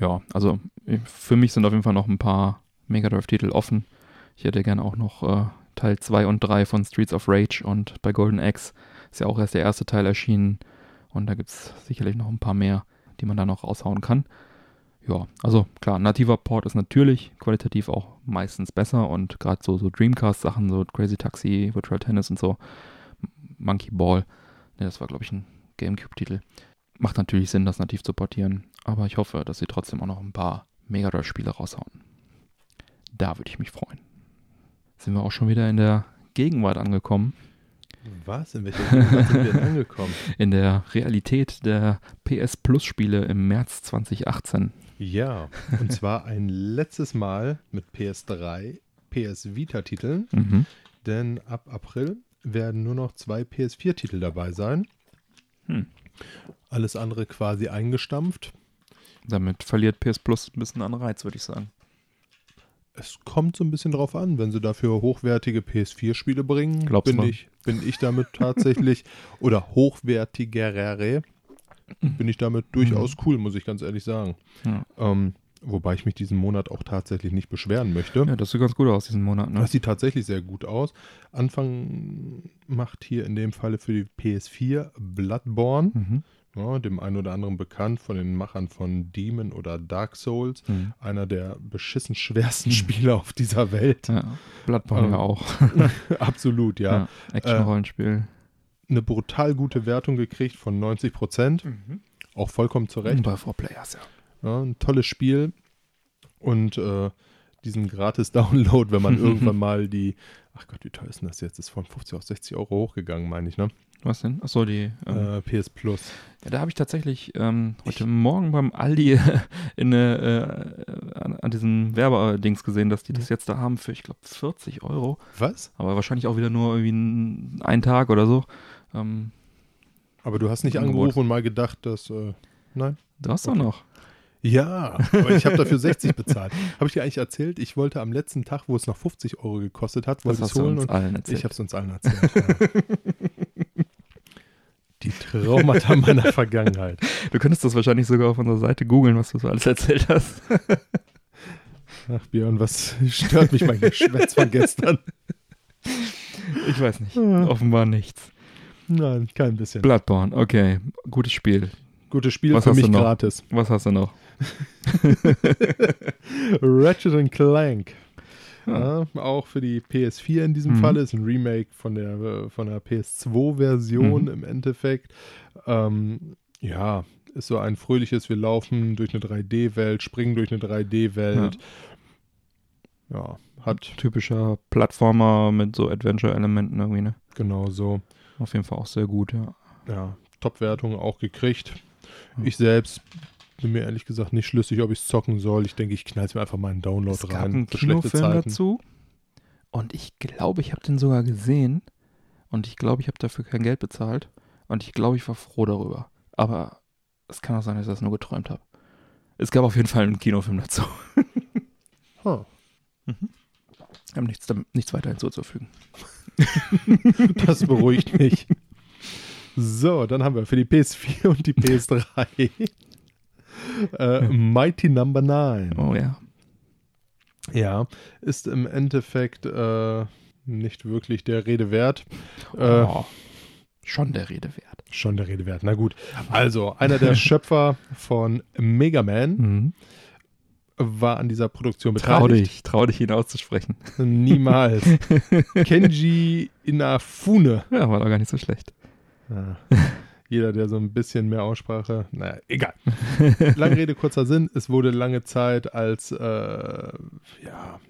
Ja, also für mich sind auf jeden Fall noch ein paar Mega Drive-Titel offen. Ich hätte gerne auch noch äh, Teil 2 und 3 von Streets of Rage und bei Golden Axe ist ja auch erst der erste Teil erschienen. Und da gibt es sicherlich noch ein paar mehr, die man da noch raushauen kann. Ja, also klar, nativer Port ist natürlich qualitativ auch meistens besser und gerade so, so Dreamcast-Sachen, so Crazy Taxi, Virtual Tennis und so, Monkey Ball, ne, das war glaube ich ein Gamecube-Titel. Macht natürlich Sinn, das nativ zu portieren, aber ich hoffe, dass sie trotzdem auch noch ein paar Mega Drive-Spiele raushauen. Da würde ich mich freuen. Sind wir auch schon wieder in der Gegenwart angekommen, Was? In welcher Gegenwart sind wir denn angekommen? in der Realität der PS Plus-Spiele im März 2018. Ja, und zwar ein letztes Mal mit PS3, PS Vita-Titeln, Mhm. denn ab April werden nur noch zwei PS4-Titel dabei sein. Hm. Alles andere quasi eingestampft. Damit verliert PS Plus ein bisschen an Reiz, würde ich sagen. Es kommt so ein bisschen drauf an, wenn sie dafür hochwertige PS4-Spiele bringen, Glaubst bin du? ich, bin ich damit tatsächlich oder hochwertigere, bin ich damit durchaus cool, muss ich ganz ehrlich sagen. Ja. Ähm, wobei ich mich diesen Monat auch tatsächlich nicht beschweren möchte. ja, das sieht ganz gut aus diesen Monat. Ne? Das sieht tatsächlich sehr gut aus. Anfang macht hier in dem Falle für die PS4 Bloodborne, Mhm. ja, dem einen oder anderen bekannt von den Machern von Demon oder Dark Souls. Mhm. Einer der beschissen schwersten Spiele auf dieser Welt. Ja, Bloodborne Ähm, ja auch. Absolut, ja. Ja, Action-Rollenspiel. Eine brutal gute Wertung gekriegt von 90 Prozent. Auch vollkommen zurecht. Bei Four Players, ja. Ja, ein tolles Spiel. Und äh, diesen Gratis-Download, wenn man irgendwann mal die, ach Gott, wie teuer ist denn das jetzt? Ist von 50 auf 60 Euro hochgegangen, meine ich, ne? Was denn? Achso, die. Ähm, Äh, PS Plus. ja, da habe ich tatsächlich ähm, heute Morgen beim Aldi in, äh, äh, an, an diesem Werbedings gesehen, dass die das jetzt da haben für, ich glaube, 40 Euro. Was? Aber wahrscheinlich auch wieder nur irgendwie ein, ein Tag oder so. Ähm, Aber du hast nicht angerufen und mal gedacht, dass, äh, nein? du hast doch Okay. noch. Ja, aber ich habe dafür 60 bezahlt. Habe ich dir eigentlich erzählt? Ich wollte am letzten Tag, wo es noch 50 Euro gekostet hat, wollte es holen und ich habe es uns allen erzählt. Ja. Die Traumata meiner Vergangenheit. du könntest das wahrscheinlich sogar auf unserer Seite googeln, was du so alles erzählt hast. Ach Björn, was stört mich mein Geschwätz von gestern? Ich weiß nicht. Ja. Offenbar nichts. Nein, kein bisschen. Bloodborne, okay. Gutes Spiel. Gutes Spiel Was für mich gratis. Was hast du noch? Ratchet and Clank. Ja. Ja, auch für die PS4 in diesem Mhm. Fall ist ein Remake von der, von der PS2-Version Mhm. im Endeffekt. Ähm, ja, ist so ein fröhliches, wir laufen durch eine 3D-Welt, springen durch eine 3D-Welt. Ja. hat Typischer Plattformer mit so Adventure-Elementen irgendwie, ne? genau so, Auf jeden Fall auch sehr gut, ja. ja, Top-Wertung auch gekriegt. Ja. Ich selbst bin mir ehrlich gesagt nicht schlüssig, ob ich es zocken soll. Ich denke, ich knall mir einfach mal einen Download Es gab rein. einen für schlechte Kinofilm dazu und ich glaube, ich habe den sogar gesehen und ich glaube, ich habe dafür kein Geld bezahlt und ich glaube, ich war froh darüber. Aber es kann auch sein, dass ich das nur geträumt habe. Es gab auf jeden Fall einen Kinofilm dazu. Huh. Wir haben nichts, damit- nichts weiter hinzuzufügen. Das beruhigt mich. So, dann haben wir für die PS4 und die PS3 äh, Mighty Number 9. Oh ja. Ja, ist im Endeffekt äh, nicht wirklich der Rede wert. Äh, Oh, schon der Rede wert. Schon der Rede wert. Na gut. Also, einer der Schöpfer von Mega Man Mhm. war an dieser Produktion Trau beteiligt. dich, trau dich, ihn auszusprechen. Niemals. Kenji Inafune. Ja, war doch gar nicht so schlecht. Ja. Jeder, der so ein bisschen mehr Aussprache, naja, egal. Lange Rede, kurzer Sinn. Es wurde lange Zeit als, äh, ja,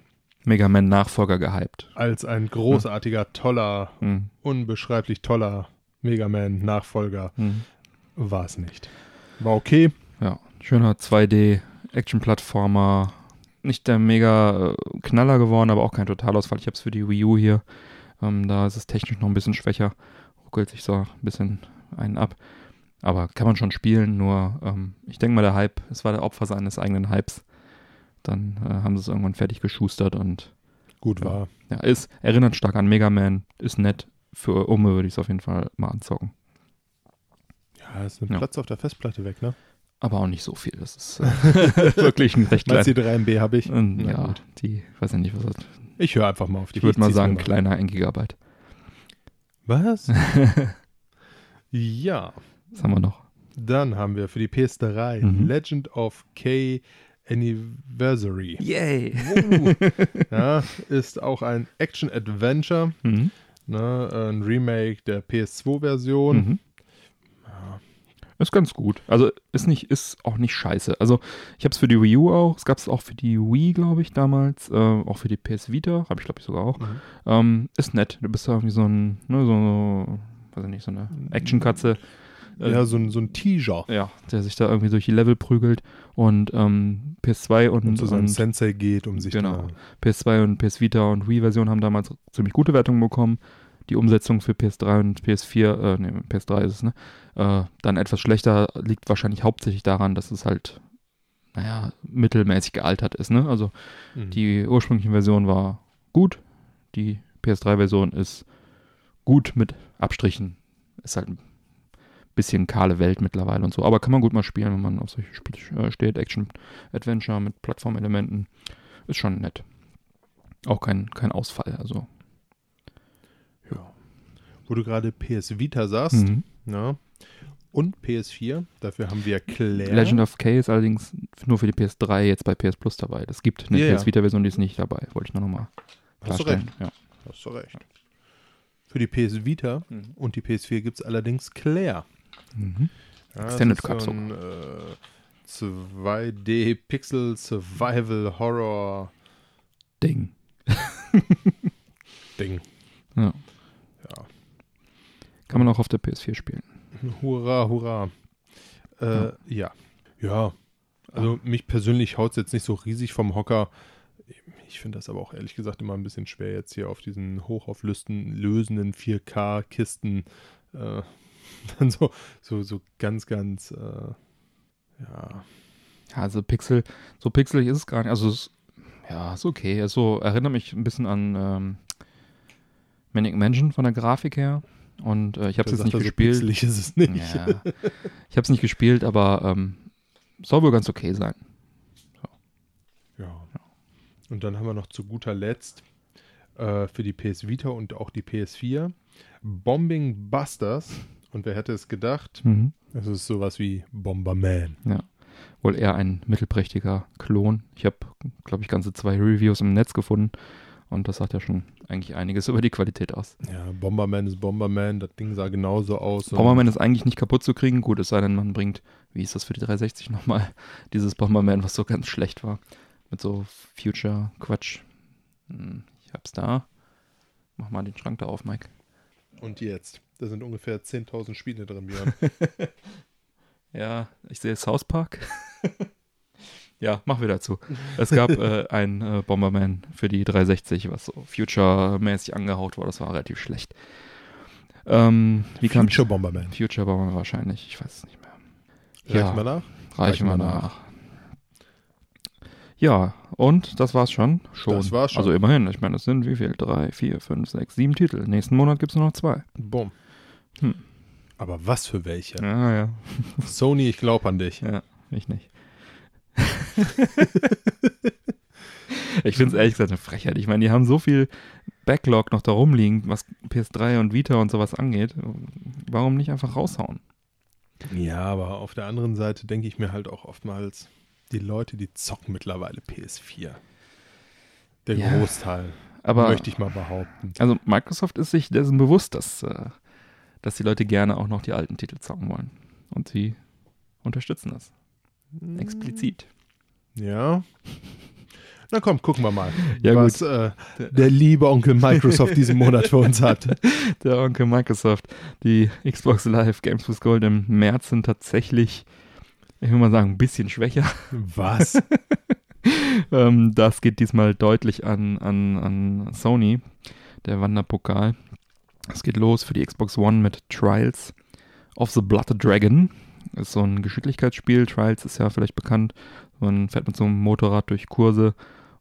Mega Man Nachfolger gehypt. als ein großartiger, toller, Mhm. unbeschreiblich toller Mega Man-Nachfolger Mhm. war es nicht. War okay. Ja, schöner 2D Action-Plattformer. Nicht der mega äh, Knaller geworden, aber auch kein Totalausfall. Ich habe es für die Wii U hier. Ähm, da ist es technisch noch ein bisschen schwächer. Ruckelt sich so ein bisschen einen ab. Aber kann man schon spielen, nur ähm, ich denke mal, der Hype, es war der Opfer seines eigenen Hypes. Dann äh, haben sie es irgendwann fertig geschustert und Gut Ja. war. ja, ist, erinnert stark an Mega Man, ist nett. Für Umme würde ich es auf jeden Fall mal anzocken. Ja, es nimmt Ja. Platz auf der Festplatte weg, ne? Aber auch nicht so viel. Das ist äh, wirklich ein recht kleiner. die 3 MB habe ich? Ähm, Na ja, gut. die, weiß ja nicht, was das Ich höre einfach mal auf dich. Ich würde mal sagen, kleiner 1 Gigabyte. Was? ja. Was haben wir noch? Dann haben wir für die PS3 Mhm. Legend of K Anniversary. Yay! Uh, ja, ist auch ein Action-Adventure, Mhm. ne, ein Remake der PS2-Version. Mhm. Ist ganz gut. Also ist nicht, ist auch nicht scheiße. Also ich habe es für die Wii U auch, es gab es auch für die Wii, glaube ich, damals, äh, auch für die PS Vita, habe ich glaube ich sogar auch. Mhm. Ähm, ist nett. Du bist da irgendwie so ein, ne, so, so weiß ich nicht, so eine Actionkatze. Äh, Ja, so ein, so ein Teaser. ja, der sich da irgendwie durch die Level prügelt und ähm, PS2 und, Und zu seinem und Sensei geht, um sich Genau. da. PS2 und PS Vita und Wii-Version haben damals ziemlich gute Wertungen bekommen. Die Umsetzung für PS3 und PS4, äh, ne, PS3 ist es, ne? Äh, dann etwas schlechter, liegt wahrscheinlich hauptsächlich daran, dass es halt naja, mittelmäßig gealtert ist. Ne? Also Mhm. die ursprüngliche Version war gut, die PS3-Version ist gut mit Abstrichen. Ist halt ein bisschen kahle Welt mittlerweile und so. Aber kann man gut mal spielen, wenn man auf solche Spiele äh, steht. Action-Adventure mit Plattformelementen. Ist schon nett. Auch kein, kein Ausfall. Also. Wo du gerade PS Vita sagst, Mhm. ja, und PS4, dafür haben wir Claire. Legend of K ist allerdings nur für die PS3 jetzt bei PS Plus dabei. Es gibt eine Ja. PS Vita-Version, die ist nicht dabei. Wollte ich nur nochmal Hast du klarstellen. recht. Ja. Hast du recht. Für die PS Vita und die PS4 gibt es allerdings Claire. Mhm. Ja, Extended das Cut ist so ein äh, 2D Pixel Survival Horror Ding. Ding. Ja. Kann man auch auf der PS4 spielen. Hurra, hurra. Äh, ja. Ja. Also mich persönlich haut es jetzt nicht so riesig vom Hocker. Ich finde das aber auch ehrlich gesagt immer ein bisschen schwer, jetzt hier auf diesen hochauflösten, lösenden 4K-Kisten äh, dann so, so, so ganz, ganz, äh, ja. Ja, also Pixel, so pixelig ist es gar nicht. Also es, ja, ist okay. Es so erinnert mich ein bisschen an ähm, Manic Mansion von der Grafik her. Und äh, ich habe es jetzt nicht so gespielt. pixelig ist es nicht. Ja. Ich habe es nicht gespielt, aber ähm, soll wohl ganz okay sein. Ja. Und dann haben wir noch zu guter Letzt äh, für die PS Vita und auch die PS4 Bombing Busters. Und wer hätte es gedacht? Mhm. Ist sowas wie Bomberman. Wohl eher ein mittelprächtiger Klon. Ich habe, glaube ich, ganze zwei Reviews im Netz gefunden. Und das sagt ja schon eigentlich einiges über die Qualität aus. Ja, Bomberman ist Bomberman. Das Ding sah genauso aus. Bomberman ist eigentlich nicht kaputt zu kriegen. Gut, es sei denn, man bringt, wie ist das für die 360 nochmal, dieses Bomberman, was so ganz schlecht war. Mit so Future-Quatsch. Hm, Ich hab's da. Mach mal den Schrank da auf, Mike. Und jetzt? Da sind ungefähr 10.000 Spiele drin, Björn. Ja, ich sehe South Park. Ja, machen wir dazu. Es gab äh, ein äh, Bomberman für die 360, was so Future-mäßig angehaut war. Das war relativ schlecht. Ähm, wie Future Bomberman. Future Bomberman wahrscheinlich, ich weiß es nicht mehr. Reichen Ja. wir nach? Reichen wir nach. Ja, und das war's schon. Schon. Das war's schon. Also immerhin, ich meine, es sind wie viel? Drei, vier, fünf, sechs, sieben Titel. Nächsten Monat gibt's nur noch zwei. Bumm. Hm. Aber was für welche? Ja, ja, Sony, ich glaube an dich. ja, ich nicht. ich finde es ehrlich gesagt eine Frechheit. Ich meine, die haben so viel Backlog noch da rumliegen, was PS3 und Vita und sowas angeht. Warum nicht einfach raushauen? Ja, aber auf der anderen Seite denke ich mir halt auch oftmals, die Leute, die zocken mittlerweile PS4. Der Ja. Großteil, Aber möchte ich mal behaupten. Also Microsoft ist sich dessen bewusst, dass, äh, dass die Leute gerne auch noch die alten Titel zocken wollen. Und sie unterstützen das. Explizit. Ja. Na komm, gucken wir mal, Ja, was äh, der liebe Onkel Microsoft diesen Monat für uns hat. Der Onkel Microsoft. Die Xbox Live Games with Gold im März sind tatsächlich, ich will mal sagen, ein bisschen schwächer. Was? ähm, das geht diesmal deutlich an, an, an Sony, der Wanderpokal. Es geht los für die Xbox One mit Trials of the Blood Dragon. Ist so ein Geschicklichkeitsspiel. Trials ist ja vielleicht bekannt. Man fährt mit so einem Motorrad durch Kurse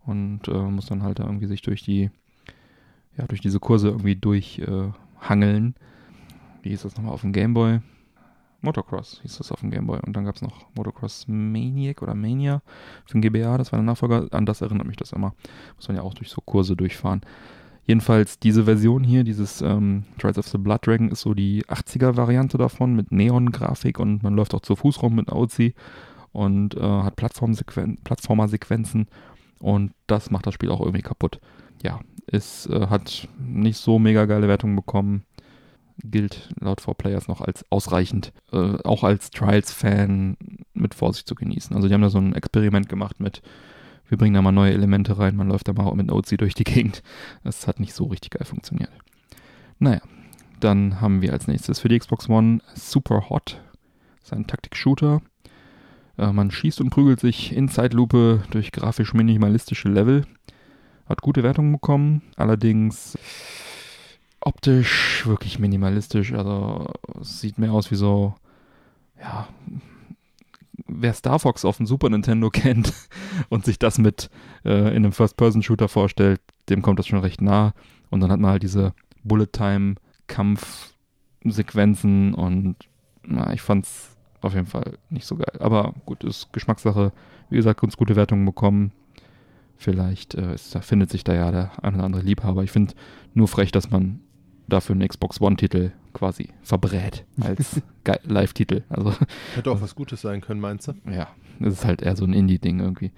und äh, muss dann halt irgendwie sich durch die, ja, durch diese Kurse irgendwie durchhangeln. Äh. Wie hieß das nochmal auf dem Gameboy? Motocross hieß das auf dem Gameboy. Und dann gab es noch Motocross Maniac oder Mania für den GBA, das war der Nachfolger. An das erinnert mich das immer. Muss man ja auch durch so Kurse durchfahren. Jedenfalls diese Version hier, dieses ähm, Trials of the Blood Dragon, ist so die 80er-Variante davon mit Neon-Grafik und man läuft auch zu Fuß rum mit OC und äh, hat Plattformsequen Plattformer-Sequenzen und das macht das Spiel auch irgendwie kaputt. Ja, es äh, hat nicht so mega geile Wertungen bekommen. Gilt laut 4Players noch als ausreichend, äh, auch als Trials-Fan mit Vorsicht zu genießen. Also die haben da so ein Experiment gemacht mit wir bringen da mal neue Elemente rein, man läuft da mal mit OC durch die Gegend. Das hat nicht so richtig geil funktioniert. Naja, dann haben wir als nächstes für die Xbox One Super Hot. Das ist ein Taktik-Shooter. Äh, man schießt und prügelt sich in Zeitlupe durch grafisch minimalistische Level. Hat gute Wertungen bekommen, allerdings optisch wirklich minimalistisch. Also sieht mehr aus wie so, ja, wer Star Fox auf dem Super Nintendo kennt und sich das mit äh, in einem First-Person-Shooter vorstellt, dem kommt das schon recht nah. Und dann hat man halt diese Bullet-Time-Kampfsequenzen und na, ich fand's auf jeden Fall nicht so geil. Aber gut, ist Geschmackssache. Wie gesagt, ganz gute Wertungen bekommen. Vielleicht äh, ist, da findet sich da ja der ein oder andere Liebhaber. Ich finde nur frech, dass man dafür einen Xbox One-Titel quasi verbrät als Live-Titel. Also Hätte auch was Gutes sein können, meinst du? ja, es ist halt eher so ein Indie-Ding irgendwie.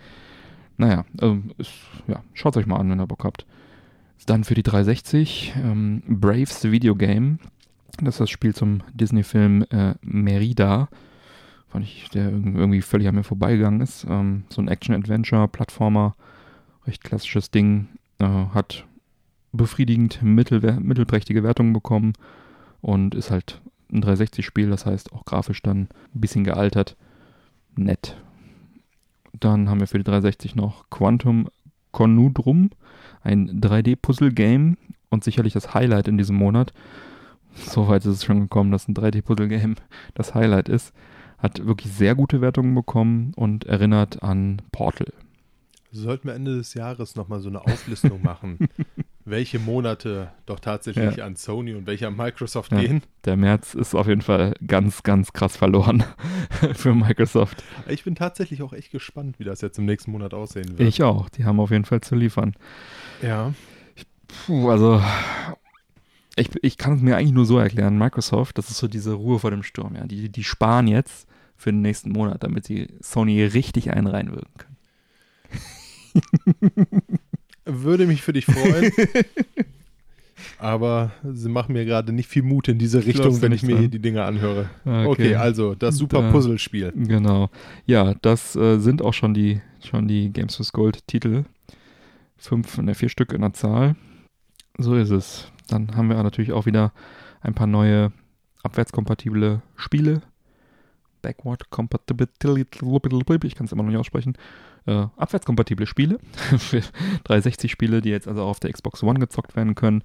Naja, ähm, ist, ja, schaut euch mal an, wenn ihr Bock habt. Dann für die 360 ähm, Braves Video Game. Das ist das Spiel zum Disney-Film äh, Merida. Fand ich, der irg- irgendwie völlig an mir vorbeigegangen ist. Ähm, so ein Action-Adventure, Plattformer, recht klassisches Ding. Äh, hat befriedigend mittelwer- mittelprächtige Wertungen bekommen und ist halt ein 360-Spiel, das heißt auch grafisch dann ein bisschen gealtert. Nett. Dann haben wir für die 360 noch Quantum Conundrum, ein 3D-Puzzle-Game und sicherlich das Highlight in diesem Monat. Soweit ist es schon gekommen, dass ein 3D-Puzzle-Game das Highlight ist. Hat wirklich sehr gute Wertungen bekommen und erinnert an Portal. Sollten wir Ende des Jahres nochmal so eine Auflistung machen, welche Monate doch tatsächlich Ja. an Sony und welche an Microsoft Ja. gehen. Der März ist auf jeden Fall ganz, ganz krass verloren für Microsoft. Ich bin tatsächlich auch echt gespannt, wie das jetzt im nächsten Monat aussehen wird. Ich auch. Die haben auf jeden Fall zu liefern. Ja. Puh, also ich, ich kann es mir eigentlich nur so erklären. Microsoft, das ist so diese Ruhe vor dem Sturm. Ja, die, die sparen jetzt für den nächsten Monat, damit sie Sony richtig einen reinwirken können. Würde mich für dich freuen. Aber sie machen mir gerade nicht viel Mut in diese Richtung, Glaubst wenn ich mir dran? hier die Dinge anhöre. Okay, also das super Da- Puzzlespiel. Genau. Ja, das äh, sind auch schon die, schon die Games with Gold Titel. Fünf, ne, vier Stück in der Zahl. So ist es. Dann haben wir natürlich auch wieder ein paar neue abwärtskompatible Spiele. Backward Compatibility, ich kann es immer noch nicht aussprechen. Äh, abwärtskompatible Spiele für 360 Spiele, die jetzt also auf der Xbox One gezockt werden können.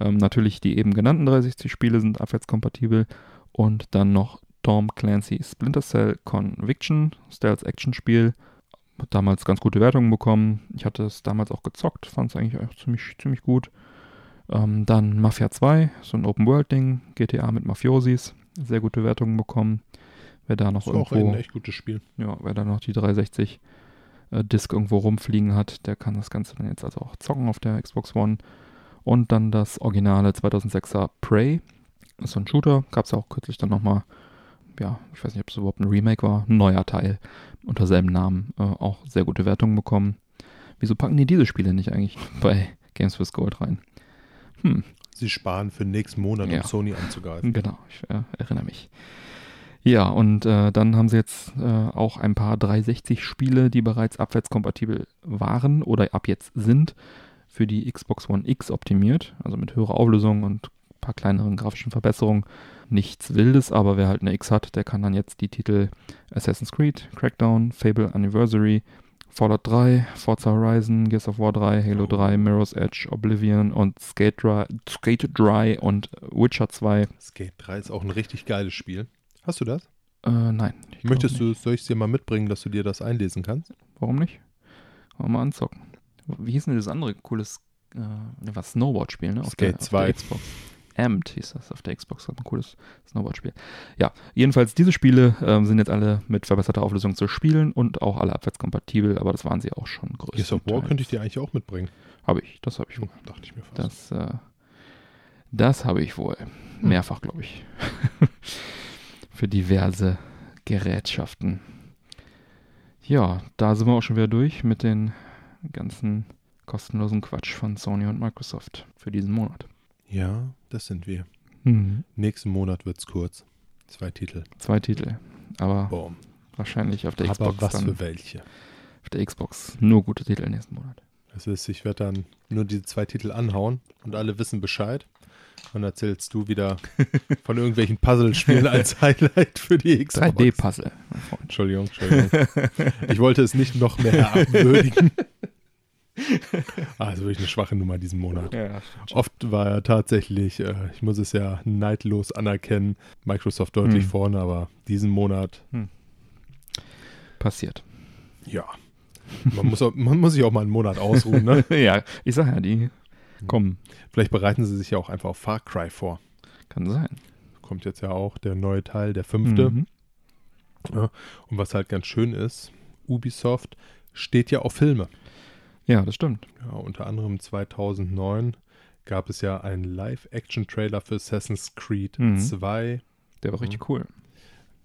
Ähm, natürlich die eben genannten 360 Spiele sind abwärtskompatibel und dann noch Tom Clancy Splinter Cell Conviction, Stealth-Action-Spiel. Damals ganz gute Wertungen bekommen. Ich hatte es damals auch gezockt, fand es eigentlich auch ziemlich, ziemlich gut. Ähm, dann Mafia 2, so ein Open-World-Ding, GTA mit Mafiosis, sehr gute Wertungen bekommen. Wer da noch Ist auch irgendwo, ein echt gutes Spiel. ja, wer da noch die 360 äh, Disc irgendwo rumfliegen hat, der kann das Ganze dann jetzt also auch zocken auf der Xbox One. Und dann das originale 2006er Prey. Das ist so ein Shooter, gab es ja auch kürzlich dann nochmal, ja, ich weiß nicht, ob es überhaupt ein Remake war, ein neuer Teil unter selben Namen, äh, auch sehr gute Wertungen bekommen. Wieso packen die diese Spiele nicht eigentlich bei Games with Gold rein? Hm, Sie sparen für nächsten Monat, Ja. um Sony anzugreifen. Genau, ich äh, erinnere mich. Ja, und äh, dann haben sie jetzt äh, auch ein paar 360-Spiele, die bereits abwärtskompatibel waren oder ab jetzt sind, für die Xbox One X optimiert, also mit höherer Auflösung und ein paar kleineren grafischen Verbesserungen. Nichts Wildes, aber wer halt eine X hat, der kann dann jetzt die Titel Assassin's Creed, Crackdown, Fable Anniversary, Fallout 3, Forza Horizon, Gears of War 3, Halo Oh. 3, Mirror's Edge, Oblivion und Skate Dry, Skate Dry und Witcher 2 Skate 3 ist auch ein richtig geiles Spiel. Hast du das? Äh, nein. Möchtest du, soll ich es dir mal mitbringen, dass du dir das einlesen kannst? Warum nicht? Wollen wir mal anzocken. Wie hieß denn das andere cooles, äh, was Snowboard-Spiel, ne? Auf Skate der, auf 2. der Xbox. Amped hieß das auf der Xbox, ein cooles Snowboard-Spiel. Ja, jedenfalls diese Spiele ähm, sind jetzt alle mit verbesserter Auflösung zu spielen und auch alle abwärtskompatibel, aber das waren sie auch schon größtenteils. Gears of War könnte ich dir eigentlich auch mitbringen. Habe ich, das habe ich wohl. Dachte ich mir fast. Das, äh, das habe ich wohl. Hm. Mehrfach, glaube ich. Für diverse Gerätschaften. Ja, da sind wir auch schon wieder durch mit den ganzen kostenlosen Quatsch von Sony und Microsoft für diesen Monat. Ja, das sind wir. Mhm. Nächsten Monat wird's kurz. Zwei Titel. Zwei Titel. Aber Boom. wahrscheinlich auf der Aber Xbox was dann. für welche? Auf der Xbox nur gute Titel nächsten Monat. Das ist, ich werde dann nur die zwei Titel anhauen und alle wissen Bescheid. Und erzählst du wieder von irgendwelchen Puzzlespielen als Highlight für die Xbox. 3D-Puzzle, mein Freund. Entschuldigung, Entschuldigung. Ich wollte es nicht noch mehr herabwürdigen. Also wirklich eine schwache Nummer diesen Monat. Ja, Oft war er tatsächlich, äh, ich muss es ja neidlos anerkennen, Microsoft deutlich Hm. vorne, aber diesen Monat passiert. Ja. Man muss, auch, man muss sich auch mal einen Monat ausruhen, ne? ja, ich sag ja, die kommen. Vielleicht bereiten sie sich ja auch einfach auf Far Cry vor. Kann sein. Kommt jetzt ja auch der neue Teil, der fünfte. Mhm. Ja. Und was halt ganz schön ist, Ubisoft steht ja auf Filme. Ja, das stimmt. Ja, unter anderem 2009 gab es ja einen Live-Action-Trailer für Assassin's Creed Mhm. 2. Der war richtig cool.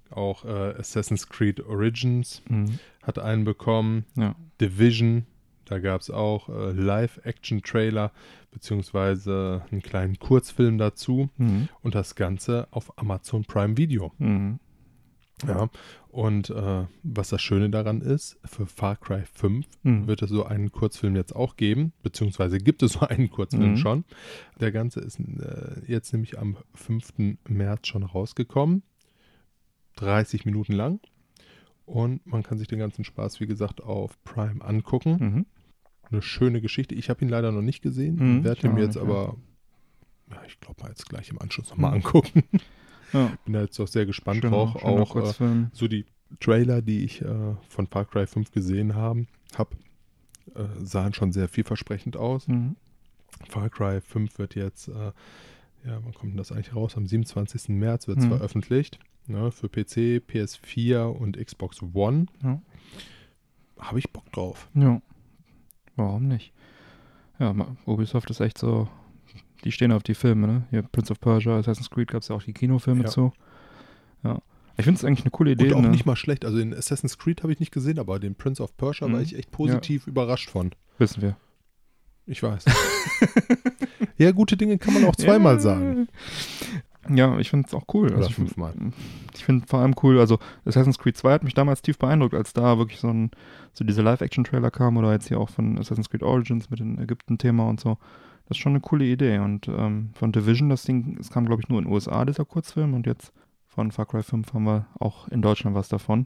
Auch äh, Assassin's Creed Origins Mhm. hat einen bekommen. Ja. Division, da gab es auch äh, Live-Action-Trailer beziehungsweise einen kleinen Kurzfilm dazu Mhm. und das Ganze auf Amazon Prime Video. Mhm. Ja, und äh, was das Schöne daran ist, für Far Cry 5 Mhm. wird es so einen Kurzfilm jetzt auch geben, beziehungsweise gibt es so einen Kurzfilm Mhm. schon. Der Ganze ist äh, jetzt nämlich am 5. März schon rausgekommen. 30 Minuten lang. Und man kann sich den ganzen Spaß, wie gesagt, auf Prime angucken. Mhm. Eine schöne Geschichte. Ich habe ihn leider noch nicht gesehen, Mhm, werde ihn mir jetzt aber, ja, ich glaube mal jetzt gleich im Anschluss nochmal Mhm. angucken. Ja. Bin da jetzt auch sehr gespannt Schöner- drauf. schöner Auch äh, so die Trailer, die ich äh, von Far Cry 5 gesehen haben, habe, äh, sahen schon sehr vielversprechend aus. Mhm. Far Cry 5 wird jetzt, äh, ja, wann kommt denn das eigentlich raus? Am 27. März wird es Mhm. veröffentlicht. Ne, für PC, PS4 und Xbox One. Ja. Habe ich Bock drauf. Ja. Warum nicht? Ja, Ubisoft ist echt so, die stehen auf die Filme, ne? Hier Prince of Persia, Assassin's Creed gab es ja auch die Kinofilme Ja. zu. Ja. Ich finde es eigentlich eine coole Idee. Und auch ne? nicht mal schlecht. Also den Assassin's Creed habe ich nicht gesehen, aber den Prince of Persia war Mhm. ich echt positiv überrascht von. Wissen wir. Ich weiß. ja, gute Dinge kann man auch zweimal Ja. sagen. Ja, ich finde es auch cool. Oder Also fünfmal. Ich finde vor allem cool, also Assassin's Creed 2 hat mich damals tief beeindruckt, als da wirklich so ein, so diese Live-Action-Trailer kam oder jetzt hier auch von Assassin's Creed Origins mit dem Ägypten-Thema und so. Das ist schon eine coole Idee. Und ähm, von Division, das Ding, es kam, glaube ich, nur in den USA, dieser Kurzfilm. Und jetzt von Far Cry 5 haben wir auch in Deutschland was davon.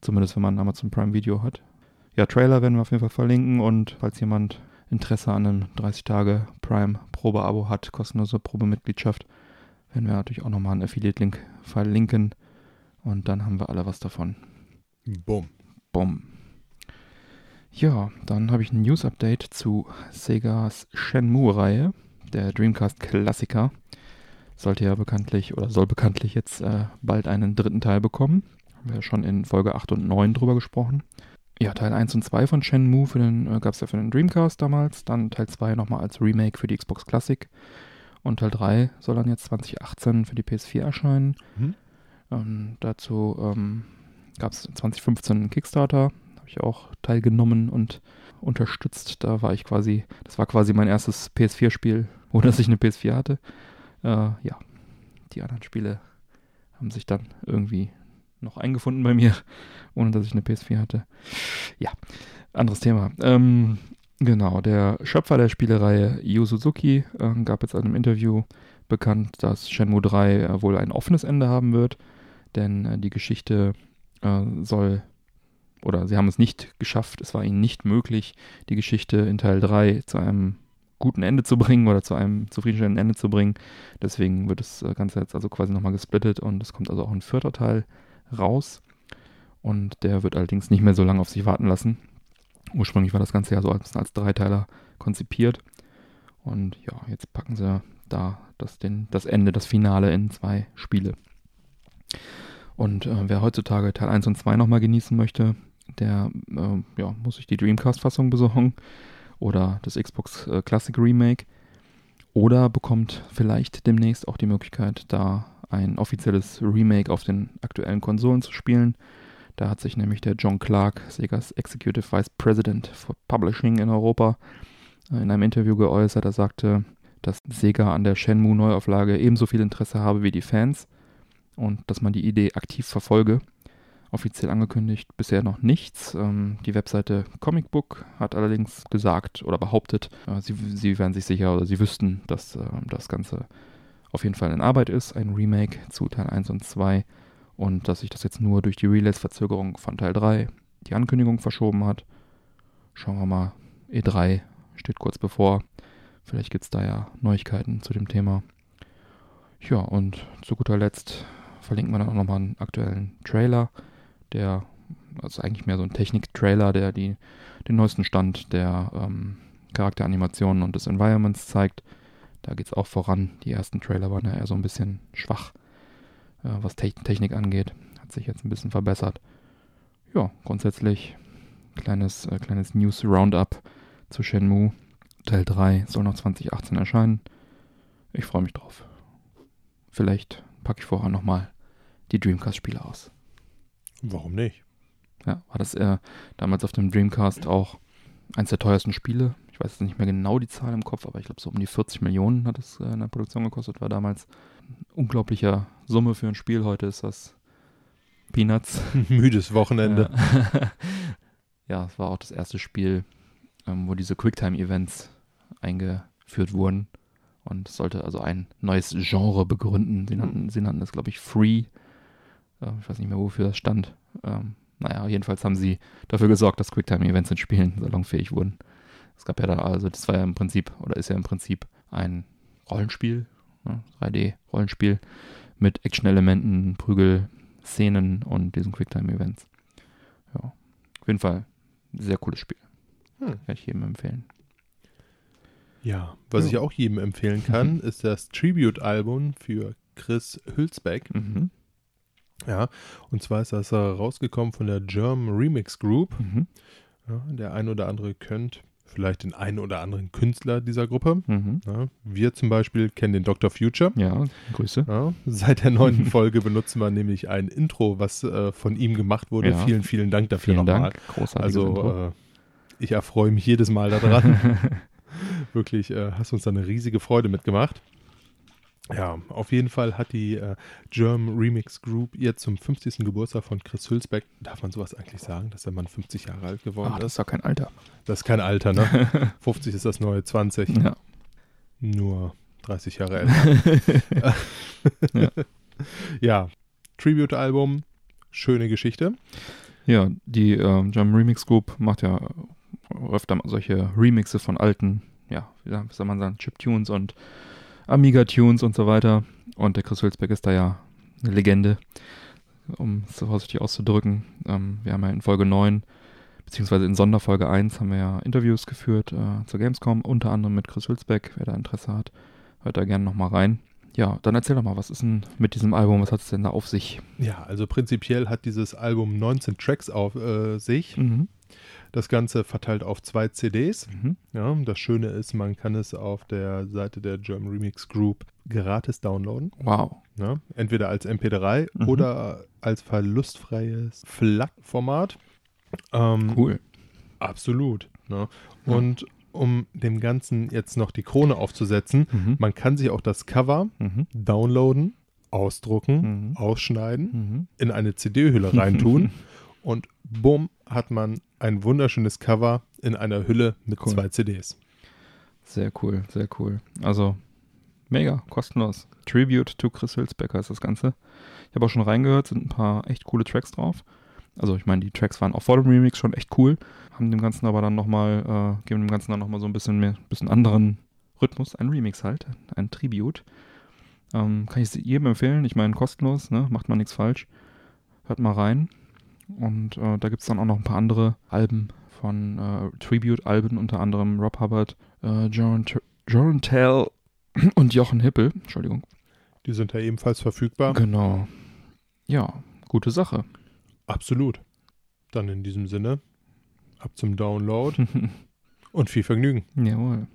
Zumindest, wenn man ein Amazon Prime Video hat. Ja, Trailer werden wir auf jeden Fall verlinken. Und falls jemand Interesse an einem 30 Tage Prime Probe-Abo hat, kostenlose Probemitgliedschaft, werden wir natürlich auch nochmal einen Affiliate-Link verlinken. Und dann haben wir alle was davon. Bumm. Bumm. Ja, dann habe ich ein News-Update zu Segas Shenmue-Reihe, der Dreamcast-Klassiker. Sollte ja bekanntlich oder soll bekanntlich jetzt äh, bald einen dritten Teil bekommen. Haben wir ja schon in Folge 8 und 9 drüber gesprochen. Ja, Teil 1 und 2 von Shenmue für den, äh, gab es ja für den Dreamcast damals. Dann Teil 2 nochmal als Remake für die Xbox Classic. Und Teil 3 soll dann jetzt 2018 für die PS4 erscheinen. Mhm. Ähm, dazu ähm, gab es 2015 einen Kickstarter, ich auch teilgenommen und unterstützt. Da war ich quasi, das war quasi mein erstes PS4-Spiel, ohne dass ich eine PS4 hatte. Äh, ja, die anderen Spiele haben sich dann irgendwie noch eingefunden bei mir, ohne dass ich eine PS4 hatte. Ja, anderes Thema. Ähm, genau, der Schöpfer der Spielereihe Yu Suzuki äh, gab jetzt in einem Interview bekannt, dass Shenmue 3 äh, wohl ein offenes Ende haben wird, denn äh, die Geschichte äh, soll, oder sie haben es nicht geschafft, es war ihnen nicht möglich, die Geschichte in Teil 3 zu einem guten Ende zu bringen oder zu einem zufriedenstellenden Ende zu bringen. Deswegen wird das äh, Ganze jetzt also quasi nochmal gesplittet und es kommt also auch ein vierter Teil raus. Und der wird allerdings nicht mehr so lange auf sich warten lassen. Ursprünglich war das Ganze ja so als, als Dreiteiler konzipiert. Und ja, jetzt packen sie da das, den, das Ende, das Finale in zwei Spiele. Und äh, wer heutzutage Teil 1 und 2 nochmal genießen möchte, der äh, ja, muss sich die Dreamcast-Fassung besorgen oder das Xbox äh, Classic Remake. Oder bekommt vielleicht demnächst auch die Möglichkeit, da ein offizielles Remake auf den aktuellen Konsolen zu spielen. Da hat sich nämlich der John Clark, Segas Executive Vice President for Publishing in Europa, in einem Interview geäußert. Er sagte, dass Sega an der Shenmue Neuauflage ebenso viel Interesse habe wie die Fans und dass man die Idee aktiv verfolge. Offiziell angekündigt bisher noch nichts. Ähm, die Webseite Comic Book hat allerdings gesagt oder behauptet, äh, sie, sie wären sich sicher oder sie wüssten, dass äh, das Ganze auf jeden Fall in Arbeit ist. Ein Remake zu Teil 1 und 2 und dass sich das jetzt nur durch die Release-Verzögerung von Teil 3 die Ankündigung verschoben hat. Schauen wir mal. E3 steht kurz bevor. Vielleicht gibt es da ja Neuigkeiten zu dem Thema. Ja, und zu guter Letzt verlinken wir dann auch nochmal einen aktuellen Trailer, der also eigentlich mehr so ein Technik-Trailer, der die, den neuesten Stand der ähm, Charakteranimationen und des Environments zeigt. Da geht es auch voran. Die ersten Trailer waren ja eher so ein bisschen schwach, äh, was Te Technik angeht. Hat sich jetzt ein bisschen verbessert. Ja, grundsätzlich kleines, äh, kleines News-Roundup zu Shenmue. Teil 3 soll noch 2018 erscheinen. Ich freue mich drauf. Vielleicht packe ich vorher nochmal die Dreamcast-Spiele aus. Warum nicht? Ja, war das äh, damals auf dem Dreamcast auch eins der teuersten Spiele. Ich weiß jetzt nicht mehr genau die Zahl im Kopf, aber ich glaube so um die 40 Millionen hat es äh, in der Produktion gekostet. War damals eine unglaubliche Summe für ein Spiel. Heute ist das Peanuts. Müdes Wochenende. Ja, es war auch das erste Spiel, ähm, wo diese Quicktime-Events eingeführt wurden. Und es sollte also ein neues Genre begründen. Sie nannten, sie nannten das, glaube ich, Free. Äh, ich weiß nicht mehr, wofür das stand. Ähm, naja, jedenfalls haben sie dafür gesorgt, dass Quicktime-Events in Spielen salonfähig wurden. Es gab ja da, also das war ja im Prinzip, oder ist ja im Prinzip ein Rollenspiel, ne, 3D-Rollenspiel mit Action-Elementen, Prügel-Szenen und diesen Quicktime-Events. Ja, auf jeden Fall ein sehr cooles Spiel. Hm. Kann ich jedem empfehlen. Ja, was Ja. ich auch jedem empfehlen kann, ist das Tribute-Album für Chris Hülsbeck. Mhm. Ja, und zwar ist das äh, rausgekommen von der German Remix Group. Mhm. Ja, der ein oder andere kennt vielleicht den einen oder anderen Künstler dieser Gruppe. Mhm. Ja, wir zum Beispiel kennen den Dr. Future. Ja, Grüße. Ja, seit der neunten Folge benutzen wir nämlich ein Intro, was äh, von ihm gemacht wurde. Ja. Vielen, vielen Dank dafür Vielen nochmal. Dank. Großartiges. Also, äh, ich erfreue mich jedes Mal daran. Wirklich, äh, hast uns da eine riesige Freude mitgemacht. Ja, auf jeden Fall hat die äh, German Remix Group ihr zum 50. Geburtstag von Chris Hülsbeck, darf man sowas eigentlich sagen, dass der Mann 50 Jahre alt geworden Ah, das ist? doch kein Alter. Das ist kein Alter, ne? 50 ist das neue 20, Ja. nur 30 Jahre älter. Ja. ja, Tribute-Album, schöne Geschichte. Ja, die ähm, German Remix Group macht ja öfter mal solche Remixe von alten, ja, wie soll man sagen, Chiptunes und Amiga-Tunes und so weiter. Und der Chris Hülsbeck ist da ja eine Legende, um es so vorsichtig auszudrücken. Ähm, wir haben ja in Folge 9, beziehungsweise in Sonderfolge 1 haben wir ja Interviews geführt äh, zur Gamescom, unter anderem mit Chris Hülsbeck, wer da Interesse hat, hört da gerne nochmal rein. Ja, dann erzähl doch mal, was ist denn mit diesem Album, was hat es denn da auf sich? Ja, also prinzipiell hat dieses Album 19 Tracks auf äh, sich. Mhm. Das Ganze verteilt auf zwei CDs. Mhm. Ja, das Schöne ist, man kann es auf der Seite der German Remix Group gratis downloaden. Wow. Ja, entweder als MP3 Mhm. oder als verlustfreies FLAC-Format. Ähm, Cool. Absolut. Ne? Ja. Und um dem Ganzen jetzt noch die Krone aufzusetzen, Mhm. man kann sich auch das Cover Mhm. downloaden, ausdrucken, Mhm. ausschneiden, Mhm. in eine CD-Hülle reintun und bumm hat man ein wunderschönes Cover in einer Hülle mit Cool. zwei CDs. Sehr cool, sehr cool. Also mega, kostenlos. Tribute to Chris Hülsbecker ist das Ganze. Ich habe auch schon reingehört, sind ein paar echt coole Tracks drauf. Also ich meine, die Tracks waren auch vor dem Remix schon echt cool, haben dem Ganzen aber dann nochmal, äh, geben dem Ganzen dann nochmal so ein bisschen mehr, bisschen anderen Rhythmus, ein Remix halt, ein Tribute. Ähm, kann ich jedem empfehlen, ich meine kostenlos, ne? macht man nichts falsch. Hört mal rein. Und äh, da gibt es dann auch noch ein paar andere Alben von äh, Tribute-Alben, unter anderem Rob Hubbard, äh, Joran, Tell und Jochen Hippel. Entschuldigung. Die sind ja ebenfalls verfügbar. Genau. Ja, gute Sache. Absolut. Dann in diesem Sinne, ab zum Download und viel Vergnügen. Jawohl.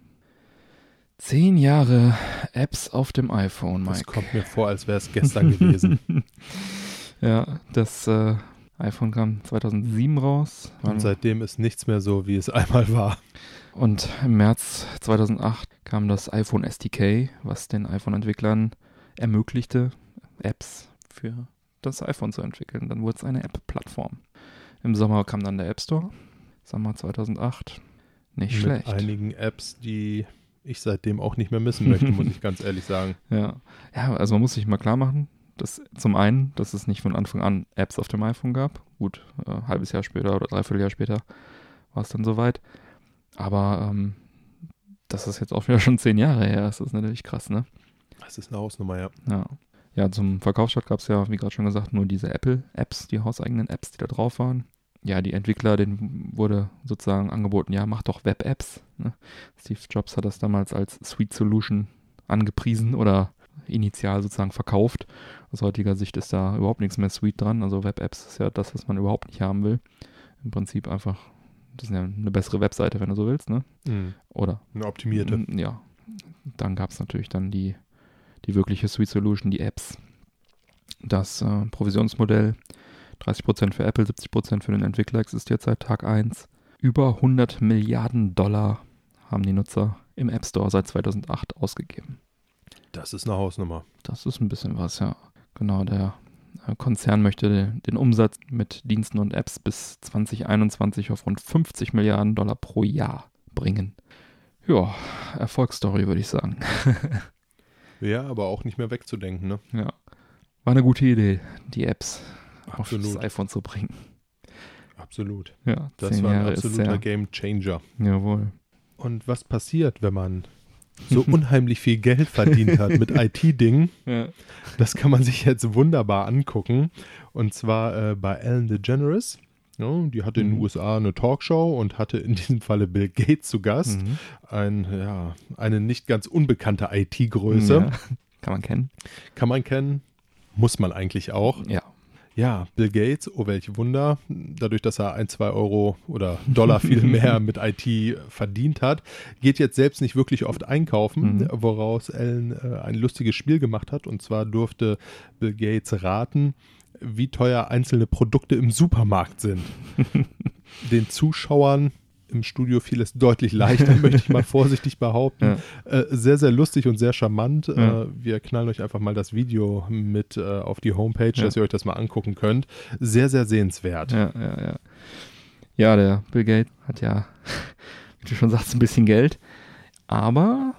Zehn Jahre Apps auf dem iPhone, Das Mike. kommt mir vor, als wäre es gestern gewesen. ja, das äh, iPhone kam 2007 raus. Und seitdem ist nichts mehr so, wie es einmal war. Und im März 2008 kam das iPhone SDK, was den iPhone-Entwicklern ermöglichte, Apps für das iPhone zu entwickeln. Dann wurde es eine App-Plattform. Im Sommer kam dann der App Store. Sommer 2008. Nicht Mit schlecht. einigen Apps, die ich seitdem auch nicht mehr missen möchte, muss ich ganz ehrlich sagen. Ja. ja, also man muss sich mal klar machen, dass zum einen, dass es nicht von Anfang an Apps auf dem iPhone gab. Gut, äh, halbes Jahr später oder dreiviertel Jahr später war es dann soweit. Aber ähm, das ist jetzt auch wieder schon zehn Jahre her. Das ist natürlich krass, ne? Das ist eine Hausnummer, ja. Ja. Ja, zum Verkaufsstart gab es ja, wie gerade schon gesagt, nur diese Apple-Apps, die hauseigenen Apps, die da drauf waren. Ja, die Entwickler, denen wurde sozusagen angeboten, ja, mach doch Web-Apps. Ne? Steve Jobs hat das damals als Sweet Solution angepriesen oder initial sozusagen verkauft. Aus heutiger Sicht ist da überhaupt nichts mehr Sweet dran. Also Web-Apps ist ja das, was man überhaupt nicht haben will. Im Prinzip einfach, das ist ja eine bessere Webseite, wenn du so willst, ne? Mhm. Oder Eine optimierte. Ja. Dann gab es natürlich dann die, die wirkliche Sweet Solution, die Apps. Das äh, Provisionsmodell, 30% für Apple, 70% für den Entwickler, existiert seit Tag 1. Über 100 Milliarden Dollar haben die Nutzer im App Store seit 2008 ausgegeben. Das ist eine Hausnummer. Das ist ein bisschen was, ja. Genau, der äh, Konzern möchte den, Umsatz mit Diensten und Apps bis 2021 auf rund 50 Milliarden Dollar pro Jahr bringen. Ja, Erfolgsstory würde ich sagen. Ja, aber auch nicht mehr wegzudenken, ne? Ja. War eine gute Idee, die Apps auf das Absolut. iPhone zu bringen. Absolut. Ja, Das war ein Jahre absoluter sehr. Game Changer. Jawohl. Und was passiert, wenn man so unheimlich viel Geld verdient hat mit IT-Dingen? Ja. Das kann man sich jetzt wunderbar angucken. Und zwar äh, bei Ellen DeGeneres. Ja, die hatte in den Mhm. USA eine Talkshow und hatte in diesem Falle Bill Gates zu Gast. Mhm. Ein, ja, eine nicht ganz unbekannte IT-Größe. Ja. Kann man kennen. Kann man kennen, muss man eigentlich auch. Ja. Ja, Bill Gates, oh welch Wunder, dadurch, dass er ein, zwei Euro oder Dollar viel mehr mit IT verdient hat, geht jetzt selbst nicht wirklich oft einkaufen, Mhm. woraus Ellen äh, ein lustiges Spiel gemacht hat. Und zwar durfte Bill Gates raten, wie teuer einzelne Produkte im Supermarkt sind. Den Zuschauern im Studio fiel es deutlich leichter, möchte ich mal vorsichtig behaupten. Äh, sehr, sehr lustig und sehr charmant. Ja. Äh, wir knallen euch einfach mal das Video mit äh, auf die Homepage, Ja. dass ihr euch das mal angucken könnt. Sehr, sehr sehenswert. Ja, ja, ja. Ja, der Bill Gates hat ja, wie du schon sagst, ein bisschen Geld. Aber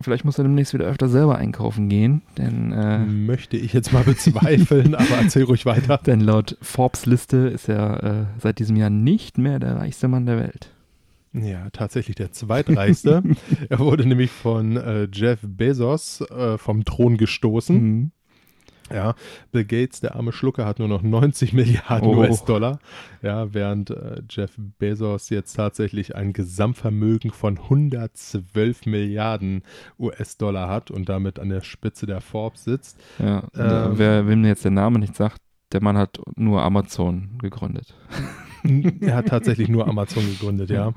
vielleicht muss er demnächst wieder öfter selber einkaufen gehen, denn, äh, Möchte ich jetzt mal bezweifeln, aber erzähl ruhig weiter. denn laut Forbes-Liste ist er äh, seit diesem Jahr nicht mehr der reichste Mann der Welt. Ja, tatsächlich der zweitreichste. er wurde nämlich von äh, Jeff Bezos äh, vom Thron gestoßen. Mhm. Ja, Bill Gates, der arme Schlucker, hat nur noch 90 Milliarden Oh. US-Dollar. Ja, während äh, Jeff Bezos jetzt tatsächlich ein Gesamtvermögen von 112 Milliarden US-Dollar hat und damit an der Spitze der Forbes sitzt. Ja, Ähm. wer wem jetzt der Name nicht sagt, der Mann hat nur Amazon gegründet. er hat tatsächlich nur Amazon gegründet, ja.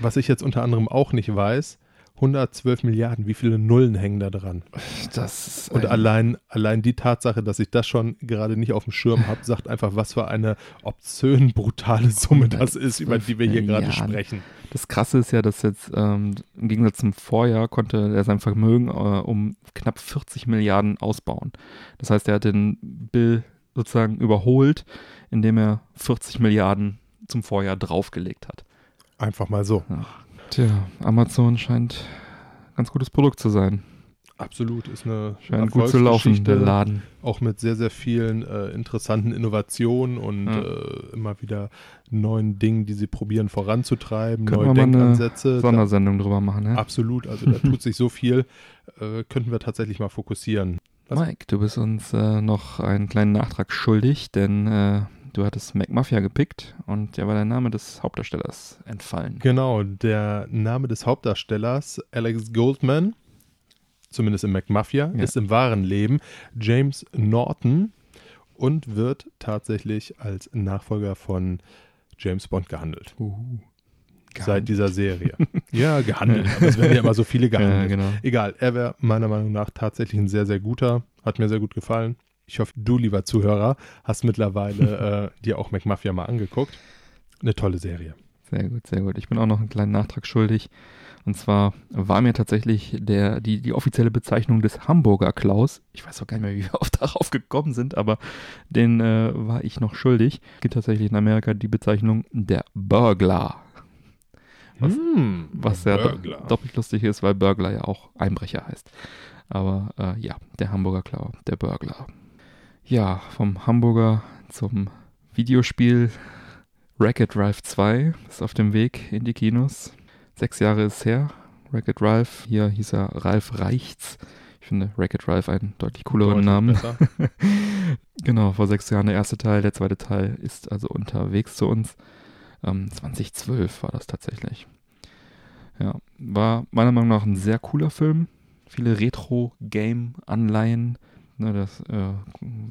Was ich jetzt unter anderem auch nicht weiß, 112 Milliarden, wie viele Nullen hängen da dran? Das Und ein- allein, allein die Tatsache, dass ich das schon gerade nicht auf dem Schirm habe, sagt einfach, was für eine obszön brutale Summe das ist, über die wir hier gerade sprechen. Das Krasse ist ja, dass jetzt ähm, im Gegensatz zum Vorjahr konnte er sein Vermögen äh, um knapp 40 Milliarden ausbauen. Das heißt, er hat den Bill sozusagen überholt, indem er 40 Milliarden zum Vorjahr draufgelegt hat. Einfach mal so. Tja, Amazon scheint ein ganz gutes Produkt zu sein. Absolut, ist eine Scheint gut zu laufen, der Laden. auch mit sehr, sehr vielen äh, interessanten Innovationen und Ja. äh, immer wieder neuen Dingen, die sie probieren voranzutreiben, Können neue wir mal eine Denkansätze. Da- Sondersendung drüber machen, ne? Absolut, also da tut sich so viel, äh, könnten wir tatsächlich mal fokussieren. Was? Mike, du bist uns äh, noch einen kleinen Nachtrag schuldig, denn äh, du hattest McMafia gepickt und der war der Name des Hauptdarstellers entfallen. Genau, der Name des Hauptdarstellers, Alex Goldman, zumindest im McMafia, Ja. ist im wahren Leben James Norton und wird tatsächlich als Nachfolger von James Bond gehandelt. Uh, Seit dieser Serie. ja, gehandelt. Aber es werden ja immer so viele Ja, gehandelt. genau. Egal, er wäre meiner Meinung nach tatsächlich ein sehr, sehr guter. Hat mir sehr gut gefallen. Ich hoffe, du, lieber Zuhörer, hast mittlerweile äh, dir auch McMafia mal angeguckt. Eine tolle Serie. Sehr gut, sehr gut. Ich bin auch noch einen kleinen Nachtrag schuldig. Und zwar war mir tatsächlich der, die, die offizielle Bezeichnung des Hamburger Klaus, ich weiß auch gar nicht mehr, wie wir oft darauf gekommen sind, aber den äh, war ich noch schuldig. Es gibt tatsächlich in Amerika die Bezeichnung der Burglar. Was- Hm, Was ja Burglar. doppelt lustig ist, weil Burglar ja auch Einbrecher heißt. Aber äh, ja, der Hamburger Klau, der Burglar. Ja, vom Hamburger zum Videospiel Racket Drive 2 ist auf dem Weg in die Kinos. Sechs Jahre ist her. Racket Ralph, hier hieß er Ralph Reichts. Ich finde Wreck-It Ralph einen deutlich cooleren Deutlich Namen. Genau, vor sechs Jahren der erste Teil, der zweite Teil ist also unterwegs zu uns. Ähm, 2012 war das tatsächlich. Ja, war meiner Meinung nach ein sehr cooler Film. Viele Retro-Game-Anleihen. Ne, das, äh,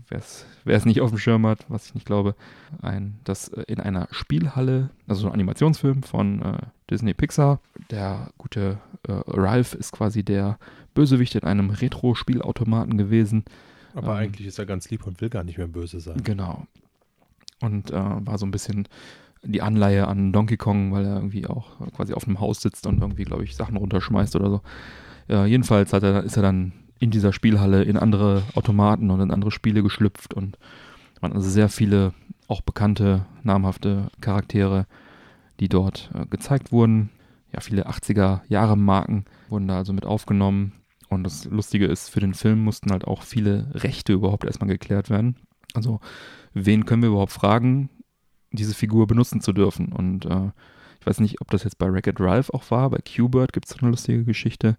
wer es nicht auf dem Schirm hat, was ich nicht glaube, ein, das äh, in einer Spielhalle, also so ein Animationsfilm von äh, Disney Pixar. Der gute äh, Ralph ist quasi der Bösewicht in einem Retro-Spielautomaten gewesen. Aber Ähm. eigentlich ist er ganz lieb und will gar nicht mehr böse sein. Genau. Und äh, war so ein bisschen die Anleihe an Donkey Kong, weil er irgendwie auch quasi auf einem Haus sitzt und irgendwie, glaube ich, Sachen runterschmeißt oder so. Ja, jedenfalls hat er, ist er dann in dieser Spielhalle in andere Automaten und in andere Spiele geschlüpft und waren also sehr viele auch bekannte, namhafte Charaktere, die dort äh, gezeigt wurden. Ja, viele 80er Jahre Marken wurden da also mit aufgenommen. Und das Lustige ist, für den Film mussten halt auch viele Rechte überhaupt erstmal geklärt werden. Also, wen können wir überhaupt fragen, diese Figur benutzen zu dürfen? Und äh, ich weiß nicht, ob das jetzt bei Wreck-It Ralph auch war. Bei Q-Bird gibt es eine lustige Geschichte.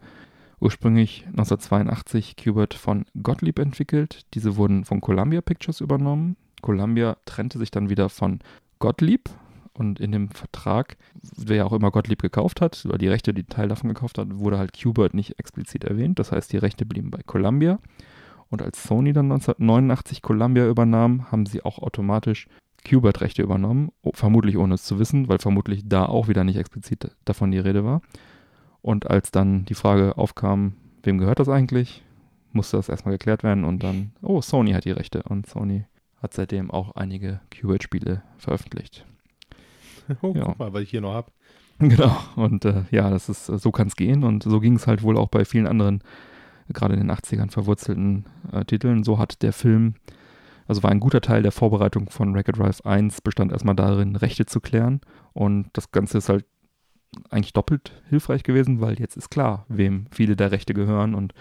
Ursprünglich 1982 Q-Bird von Gottlieb entwickelt. Diese wurden von Columbia Pictures übernommen. Columbia trennte sich dann wieder von Gottlieb. Und in dem Vertrag, wer auch immer Gottlieb gekauft hat, oder die Rechte, die Teil davon gekauft hat, wurde halt Q-Bird nicht explizit erwähnt. Das heißt, die Rechte blieben bei Columbia. Und als Sony dann 1989 Columbia übernahm, haben sie auch automatisch Q-Bird-Rechte übernommen. Oh, vermutlich ohne es zu wissen, weil vermutlich da auch wieder nicht explizit davon die Rede war. Und als dann die Frage aufkam, wem gehört das eigentlich, musste das erstmal geklärt werden und dann, oh, Sony hat die Rechte. Und Sony hat seitdem auch einige Q-Bird-Spiele veröffentlicht. Oh, Ja. guck mal, was ich hier noch habe. Genau, und äh, ja, das ist, so kann es gehen. Und so ging es halt wohl auch bei vielen anderen, gerade in den 80ern verwurzelten äh, Titeln. So hat der Film, also war ein guter Teil der Vorbereitung von Wreck-It Ralph 1, bestand erstmal darin, Rechte zu klären. Und das Ganze ist halt eigentlich doppelt hilfreich gewesen, weil jetzt ist klar, wem viele der Rechte gehören. Und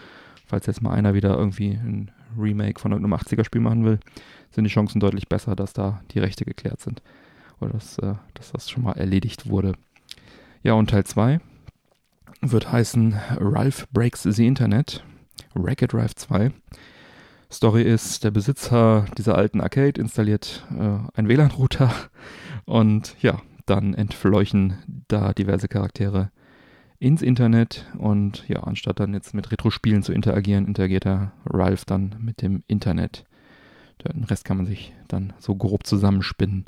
falls jetzt mal einer wieder irgendwie ein Remake von irgendeinem 80er-Spiel machen will, sind die Chancen deutlich besser, dass da die Rechte geklärt sind. Oder dass, äh, dass das schon mal erledigt wurde. Ja, und Teil 2 wird heißen Ralph Breaks the Internet. Wreck-It Ralph 2. Story ist, der Besitzer dieser alten Arcade installiert äh, einen WLAN-Router und ja, dann entfleuchen da diverse Charaktere ins Internet und ja, anstatt dann jetzt mit Retro-Spielen zu interagieren, interagiert der Ralph dann mit dem Internet. Den Rest kann man sich dann so grob zusammenspinnen.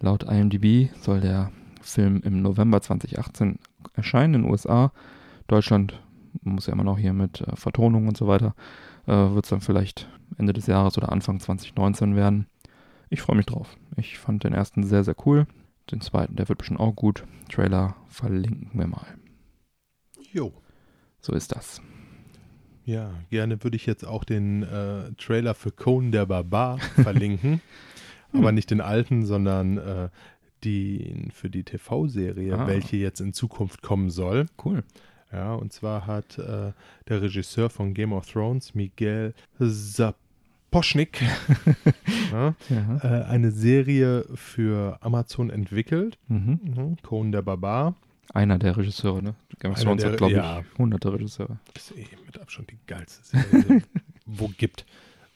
Laut IMDb soll der Film im November 2018 erscheinen in den USA. Deutschland muss ja immer noch hier mit äh, Vertonung und so weiter, äh, wird es dann vielleicht Ende des Jahres oder Anfang 2019 werden. Ich freue mich drauf. Ich fand den ersten sehr, sehr cool. Den zweiten, der wird bestimmt auch gut. Trailer verlinken wir mal. Jo. So ist das. Ja, gerne würde ich jetzt auch den äh, Trailer für Conan der Barbar verlinken. Aber nicht den alten, sondern äh, den für die TV-Serie, Ah. welche jetzt in Zukunft kommen soll. Cool. Ja, und zwar hat äh, der Regisseur von Game of Thrones, Miguel Sapochnik, ja, Ja. äh, eine Serie für Amazon entwickelt. Mhm. Mhm. Conan der Barbar. Einer der Regisseure, ne? Game of Thrones hat, glaube ja. ich, hunderte Regisseure. Das ist eh mit Abstand die geilste Serie, wo gibt.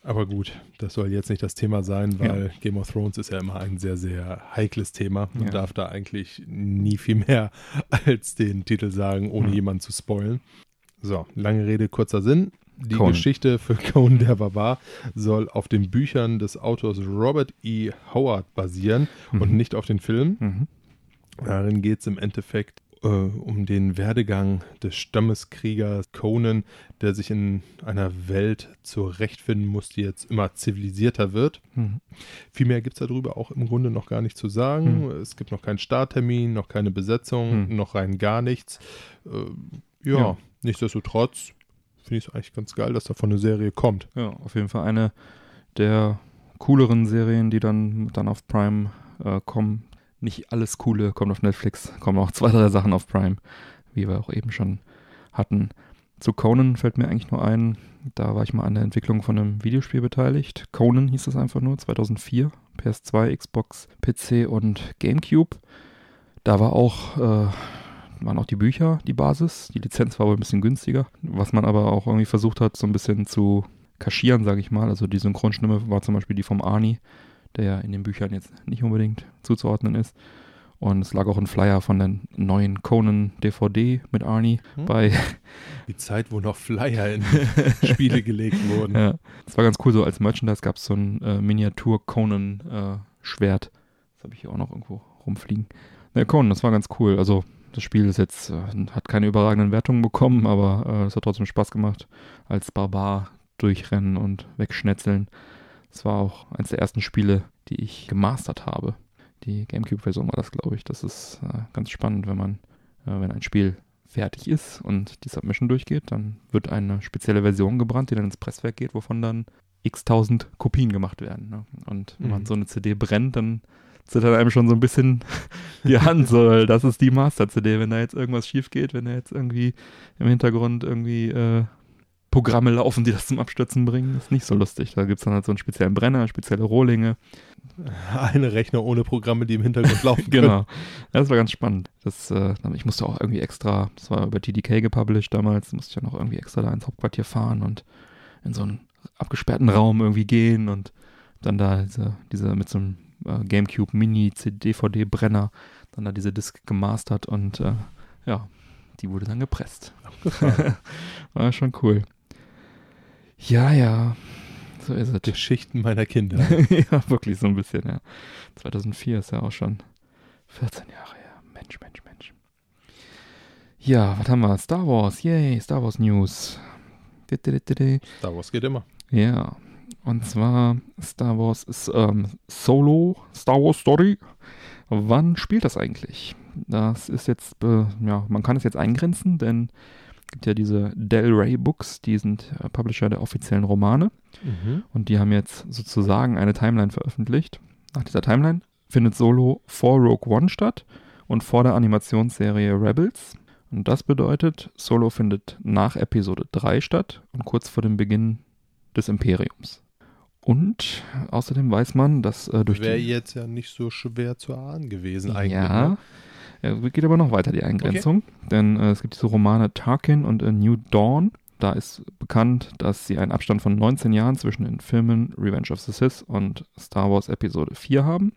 Aber gut, das soll jetzt nicht das Thema sein, weil Game of Thrones ist ja immer ein sehr, sehr heikles Thema. Man Ja. darf da eigentlich nie viel mehr als den Titel sagen, ohne Hm. jemanden zu spoilen. So, lange Rede, kurzer Sinn. Die Conan. Geschichte für Conan der Barbar soll auf den Büchern des Autors Robert E. Howard basieren und Mhm. nicht auf den Film. Mhm. Darin geht es im Endeffekt äh, um den Werdegang des Stammeskriegers Conan, der sich in einer Welt zurechtfinden muss, die jetzt immer zivilisierter wird. Mhm. Viel mehr gibt es darüber auch im Grunde noch gar nicht zu sagen. Es gibt noch keinen Starttermin, noch keine Besetzung, Hm. noch rein gar nichts. Äh, ja, Ja. nichtsdestotrotz finde ich es eigentlich ganz geil, dass davon eine Serie kommt. Ja, auf jeden Fall eine der cooleren Serien, die dann, dann auf Prime äh, kommen. Nicht alles Coole kommt auf Netflix, kommen auch zwei, drei Sachen auf Prime, wie wir auch eben schon hatten. Zu Conan fällt mir eigentlich nur ein, da war ich mal an der Entwicklung von einem Videospiel beteiligt. Conan hieß es einfach nur, 2004, PS2, Xbox, PC und GameCube. Da war auch äh, waren auch die Bücher die Basis. Die Lizenz war wohl ein bisschen günstiger. Was man aber auch irgendwie versucht hat, so ein bisschen zu kaschieren, sage ich mal. Also die Synchronstimme war zum Beispiel die vom Arnie, der ja in den Büchern jetzt nicht unbedingt zuzuordnen ist. Und es lag auch ein Flyer von der neuen Conan DVD mit Arnie Hm. bei. Die Zeit, wo noch Flyer in Spiele gelegt wurden. ja, das war ganz cool. So als Merchandise gab es so ein äh, Miniatur-Conan-Schwert. das habe ich hier auch noch irgendwo rumfliegen. Ne, Conan, das war ganz cool. Also das Spiel ist jetzt, äh, hat keine überragenden Wertungen bekommen, aber äh, es hat trotzdem Spaß gemacht. Als Barbar durchrennen und wegschnetzeln. Das war auch eines der ersten Spiele, die ich gemastert habe. Die Gamecube-Version war das, glaube ich. Das ist äh, ganz spannend, wenn man, äh, wenn ein Spiel fertig ist und die Submission durchgeht, dann wird eine spezielle Version gebrannt, die dann ins Presswerk geht, wovon dann x tausend Kopien gemacht werden. Ne? Und wenn man Mhm. so eine CD brennt, dann zittert einem schon so ein bisschen die Hand, so, weil das ist die Master-CD. Wenn da jetzt irgendwas schief geht, wenn da jetzt irgendwie im Hintergrund irgendwie äh, Programme laufen, die das zum Abstürzen bringen, ist nicht so lustig. Da gibt es dann halt so einen speziellen Brenner, spezielle Rohlinge. Eine Rechner ohne Programme, die im Hintergrund laufen. Genau. Ja, das war ganz spannend. Das, äh, ich musste auch irgendwie extra, das war über TDK gepublished damals, musste ich ja noch irgendwie extra da ins Hauptquartier fahren und in so einen abgesperrten Raum irgendwie gehen und dann da diese, diese mit so einem äh, Gamecube Mini DVD-Brenner dann da diese Disc gemastert und äh, ja, die wurde dann gepresst. war schon cool. Ja, ja, so ist es. Geschichten meiner Kinder. ja, wirklich so ein bisschen, ja. 2004 ist ja auch schon 14 Jahre her. Mensch, Mensch, Mensch. Ja, was haben wir? Star Wars, yay, Star Wars News. Star Wars geht immer. Ja, und zwar Star Wars ist, ähm, Solo Star Wars Story. Wann spielt das eigentlich? Das ist jetzt, äh, ja, man kann es jetzt eingrenzen, denn gibt ja diese Del Rey Books, die sind äh, Publisher der offiziellen Romane. Mhm. Und die haben jetzt sozusagen eine Timeline veröffentlicht. Nach dieser Timeline findet Solo vor Rogue One statt und vor der Animationsserie Rebels. Und das bedeutet, Solo findet nach Episode 3 statt und kurz vor dem Beginn des Imperiums. Und außerdem weiß man, dass äh, durch Wäre jetzt ja nicht so schwer zu ahnen gewesen eigentlich. Ja, Ne? Ja, geht aber noch weiter, die Eingrenzung. Denn äh, es gibt diese Romane Tarkin und A New Dawn. Da ist bekannt, dass sie einen Abstand von 19 Jahren zwischen den Filmen Revenge of the Sith und Star Wars Episode 4 haben.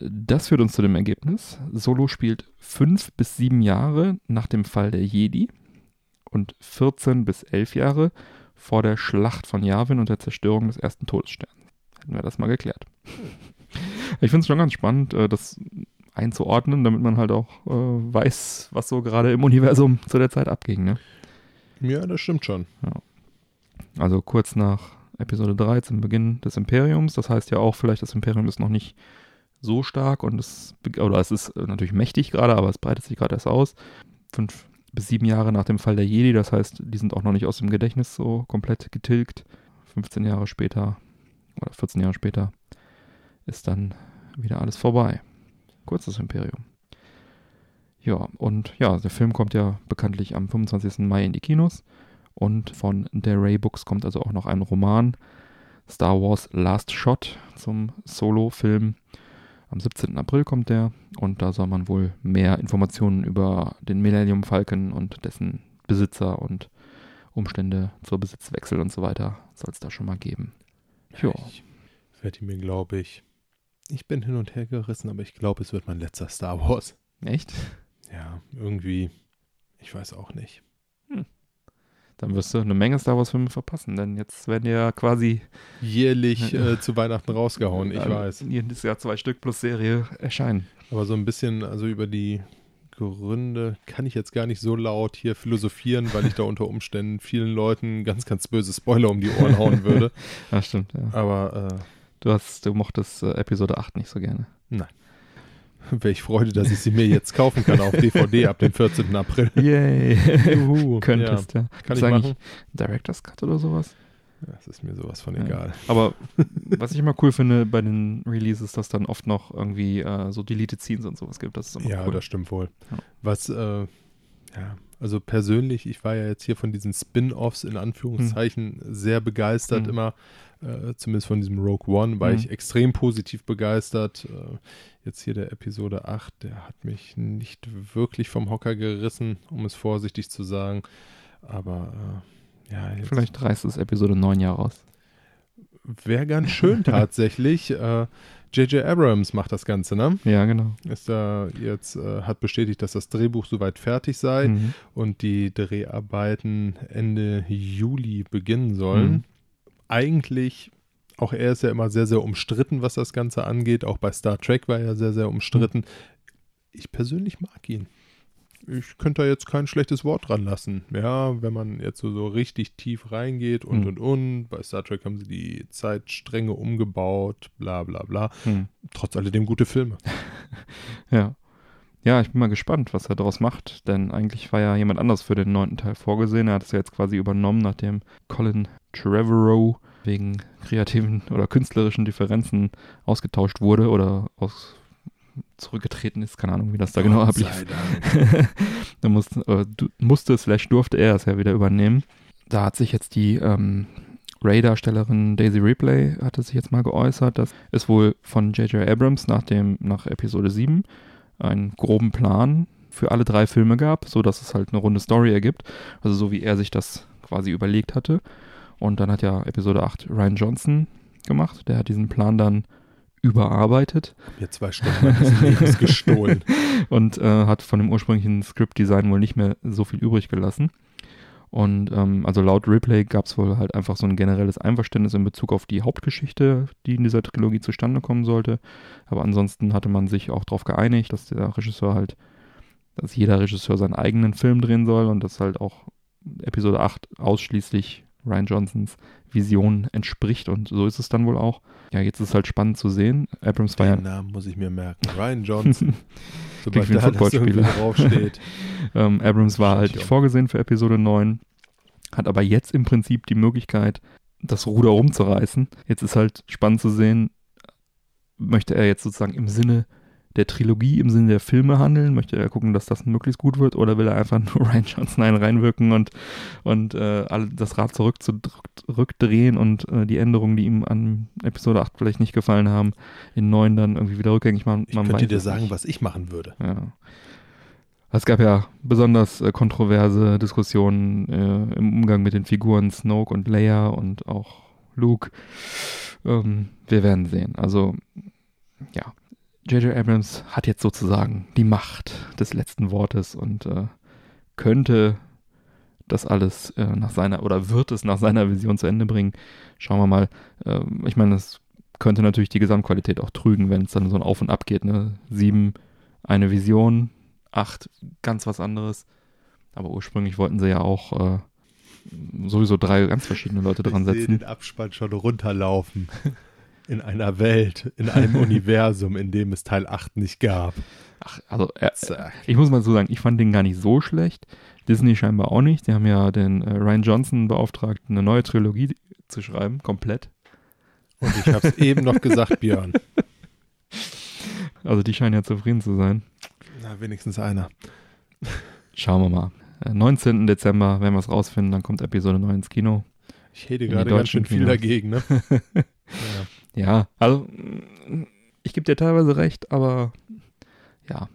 Das führt uns zu dem Ergebnis. Solo spielt fünf bis sieben Jahre nach dem Fall der Jedi und 14 bis 11 Jahre vor der Schlacht von Yavin und der Zerstörung des ersten Todessterns. Hätten wir das mal geklärt. Ich finde es schon ganz spannend, äh, das einzuordnen, damit man halt auch äh, weiß, was so gerade im Universum zu der Zeit abging. Ne? Ja, das stimmt schon. Also kurz nach Episode 3 zum Beginn des Imperiums. Das heißt ja auch vielleicht, das Imperium ist noch nicht so stark und es, oder es ist äh, natürlich mächtig gerade, aber es breitet sich gerade erst aus. Fünf bis sieben Jahre nach dem Fall der Jedi, das heißt, die sind auch noch nicht aus dem Gedächtnis so komplett getilgt. 15 Jahre später oder 14 Jahre später ist dann wieder alles vorbei. Kurzes Imperium. Ja, und ja, der Film kommt ja bekanntlich am 25. Mai in die Kinos. Und von der Ray Books kommt also auch noch ein Roman, Star Wars Last Shot, zum Solo-Film. Am 17. April kommt der und da soll man wohl mehr Informationen über den Millennium Falcon und dessen Besitzer und Umstände zur Besitzwechsel und so weiter soll es da schon mal geben. Ja. Ich werde ihn mir, glaube ich, ich bin hin und her gerissen, aber ich glaube, es wird mein letzter Star Wars. Echt? Ja, irgendwie, ich weiß auch nicht. Dann wirst du eine Menge Star Wars-Filme verpassen, denn jetzt werden ja quasi Jährlich äh, zu Weihnachten rausgehauen, ich äh, weiß. jedes Jahr zwei Stück plus Serie erscheinen. Aber so ein bisschen, also über die Gründe kann ich jetzt gar nicht so laut hier philosophieren, weil ich da unter Umständen vielen Leuten ganz, ganz böse Spoiler um die Ohren hauen würde. Ja, stimmt, ja. Aber Du, hast, du mochtest äh, Episode 8 nicht so gerne. äh, welch Freude, dass ich sie mir jetzt kaufen kann auf DVD ab dem 14. April. Yay. Juhu. Könntest, ja. Kann Gibt's ich machen? Director's Cut oder sowas? Das ist mir sowas von Ja. egal. Aber was ich immer cool finde bei den Releases, dass dann oft noch irgendwie äh, so Deleted Scenes und sowas gibt. Das ist immer Ja, cool. das stimmt wohl. Ja. Was, äh, ja, Also persönlich, ich war ja jetzt hier von diesen Spin-offs in Anführungszeichen mhm. sehr begeistert Mhm. immer. Äh, zumindest von diesem Rogue One war Mhm. ich extrem positiv begeistert. Äh, jetzt hier der Episode 8, der hat mich nicht wirklich vom Hocker gerissen, um es vorsichtig zu sagen. Aber äh, ja, jetzt Vielleicht reißt es Episode 9 ja raus. wäre ganz schön tatsächlich. Äh, J.J. Abrams macht das Ganze, ne? Ja, genau. Ist da jetzt, äh, hat bestätigt, dass das Drehbuch soweit fertig sei Mhm. und die Dreharbeiten Ende Juli beginnen sollen. Mhm. Eigentlich, auch er ist ja immer sehr, sehr umstritten, was das Ganze angeht. Auch bei Star Trek war er sehr, sehr umstritten. Ich persönlich mag ihn. Ich könnte da jetzt kein schlechtes Wort dran lassen. Ja, wenn man jetzt so, so richtig tief reingeht und Mhm. und und. Bei Star Trek haben sie die Zeitstränge umgebaut, bla bla bla. Mhm. Trotz alledem gute Filme. Ja. Ja, ich bin mal gespannt, was er daraus macht, denn eigentlich war ja jemand anders für den neunten Teil vorgesehen. Er hat es ja jetzt quasi übernommen, nachdem Colin Trevorrow wegen kreativen oder künstlerischen Differenzen ausgetauscht wurde oder aus zurückgetreten ist. Keine Ahnung, wie das da genau ablief. Da musste, äh, musste slash durfte er es ja wieder übernehmen. Da hat sich jetzt die ähm, Ray-Darstellerin Daisy Ripley hatte sich jetzt mal geäußert, dass es wohl von J.J. Abrams nach dem nach Episode 7 einen groben Plan für alle drei Filme gab, so dass es halt eine runde Story ergibt, also so wie er sich das quasi überlegt hatte. Und dann hat ja Episode 8 Ryan Johnson gemacht, der hat diesen Plan dann überarbeitet Mir zwei Stunden Lebens gestohlen. und äh, hat von dem ursprünglichen Script-Design wohl nicht mehr so viel übrig gelassen. Und ähm, also laut Ripley gab es wohl halt einfach so ein generelles Einverständnis in Bezug auf die Hauptgeschichte, die in dieser Trilogie zustande kommen sollte. Aber ansonsten hatte man sich auch darauf geeinigt, dass der Regisseur halt, dass jeder Regisseur seinen eigenen Film drehen soll und dass halt auch Episode 8 ausschließlich Ryan Johnsons Vision entspricht und so ist es dann wohl auch. Ja, jetzt ist halt spannend zu sehen. Abrams war ja Den Namen muss ich mir merken. Ryan Johnson. Sobald da Footballspieler. draufsteht. Ähm, Abrams war halt nicht vorgesehen für Episode 9, hat aber jetzt im Prinzip die Möglichkeit, das Ruder rumzureißen. Jetzt ist halt spannend zu sehen, möchte er jetzt sozusagen im Sinne der Trilogie, im Sinne der Filme handeln? Möchte er gucken, dass das möglichst gut wird? Oder will er einfach nur Ryan Johnson einen reinwirken und, und äh, das Rad zurück zu, zurückdrehen und äh, die Änderungen, die ihm an Episode 8 vielleicht nicht gefallen haben, in 9 dann irgendwie wieder rückgängig machen? Ich könnte dir sagen, was ich machen würde. Ja. Es gab ja besonders äh, kontroverse Diskussionen äh, im Umgang mit den Figuren Snoke und Leia und auch Luke. Ähm, wir werden sehen. Also, ja. J.J. Abrams hat jetzt sozusagen die Macht des letzten Wortes und äh, könnte das alles äh, nach seiner oder wird es nach seiner Vision zu Ende bringen. Schauen wir mal. Ähm, ich meine, es könnte natürlich die Gesamtqualität auch trügen, wenn es dann so ein Auf und Ab geht. Ne? Sieben, eine Vision, acht, ganz was anderes. Aber ursprünglich wollten sie ja auch äh, sowieso drei ganz verschiedene Leute dran ich sehe setzen. den Abspann schon runterlaufen. In einer Welt, in einem Universum, in dem es Teil 8 nicht gab. Ach, also äh, ich muss mal so sagen, ich fand den gar nicht so schlecht. Disney scheinbar auch nicht. Die haben ja den äh, Ryan Johnson beauftragt, eine neue Trilogie zu schreiben, komplett. Und ich habe es eben noch gesagt, Björn. Also die scheinen ja zufrieden zu sein. Na, wenigstens einer. Schauen wir mal. Äh, 19. Dezember werden wir es rausfinden, dann kommt Episode 9 ins Kino. Ich hätte gerade ganz schön deutschen viel Kinos. dagegen, ne? ja. Ja, also ich gebe dir teilweise recht, aber ja,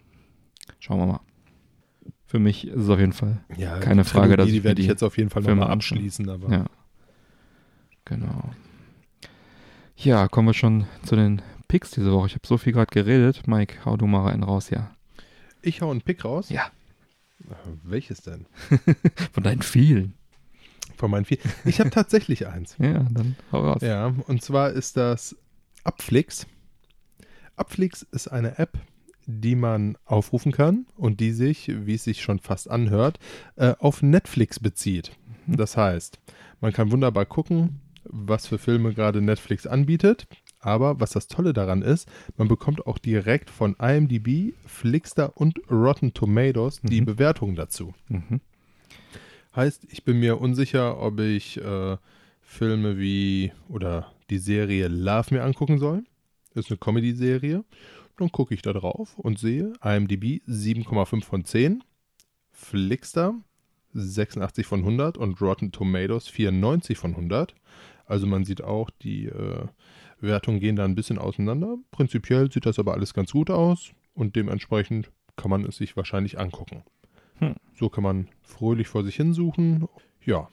schauen wir mal. Für mich ist es auf jeden Fall, ja, Keine die Frage, dass Trilogie, ich die werde ich jetzt auf jeden Fall nochmal abschließen, aber ja. Genau. Ja, kommen wir schon zu den Picks diese Woche. Ich habe so viel gerade geredet. Mike, hau du mal einen raus, ja. ich hau einen Pick raus. Ja. Welches denn? Von deinen vielen. Von meinen vier. Ich habe tatsächlich eins. Ja, dann hau raus. Ja, und zwar ist das Upflix. Upflix ist eine App, die man aufrufen kann und die sich, wie es sich schon fast anhört, äh, auf Netflix bezieht. Das heißt, man kann wunderbar gucken, was für Filme gerade Netflix anbietet. Aber was das Tolle daran ist, man bekommt auch direkt von IMDb, Flixster und Rotten Tomatoes die Mhm. Bewertungen dazu. Mhm. Heißt, ich bin mir unsicher, ob ich äh, Filme wie oder die Serie Love mir angucken soll. Ist eine Comedy-Serie. Dann gucke ich da drauf und sehe IMDb 7,5 von 10, Flixster 86 von 100 und Rotten Tomatoes 94 von 100. Also man sieht auch, die äh, Wertungen gehen da ein bisschen auseinander. Prinzipiell sieht das aber alles ganz gut aus und dementsprechend kann man es sich wahrscheinlich angucken. Hm. So kann man fröhlich vor sich hinsuchen. Ja,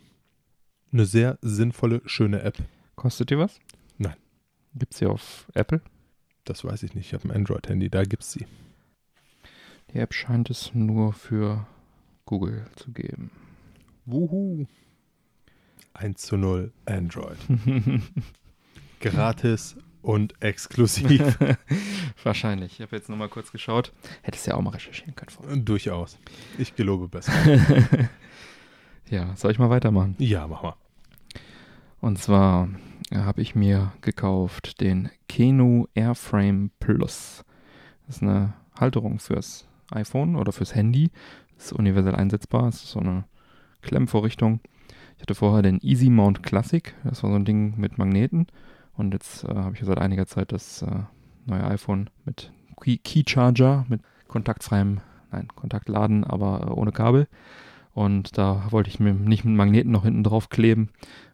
eine sehr sinnvolle, schöne App. Kostet die was? Nein. Gibt es sie auf Apple? Das weiß ich nicht. Ich habe ein Android-Handy, da gibt es sie. Die App scheint es nur für Google zu geben. Wuhu. 1 zu 0 Android. Gratis und exklusiv. Wahrscheinlich. Ich habe jetzt nur mal kurz geschaut. Hättest ja auch mal recherchieren können vorher. Durchaus. Ich gelobe besser. ja, soll ich mal weitermachen? Ja, mach mal. Und zwar habe ich mir gekauft den Keno Airframe Plus. Das ist eine Halterung fürs iPhone oder fürs Handy. Das ist universell einsetzbar. Das ist so eine Klemmvorrichtung. Ich hatte vorher den Easy Mount Classic. Das war so ein Ding mit Magneten. Und jetzt äh, habe ich seit einiger Zeit das äh, neue iPhone mit Key, Charger, mit kontaktfreiem, nein, Kontaktladen, aber äh, ohne Kabel. Und da wollte ich mir nicht mit Magneten noch hinten drauf kleben,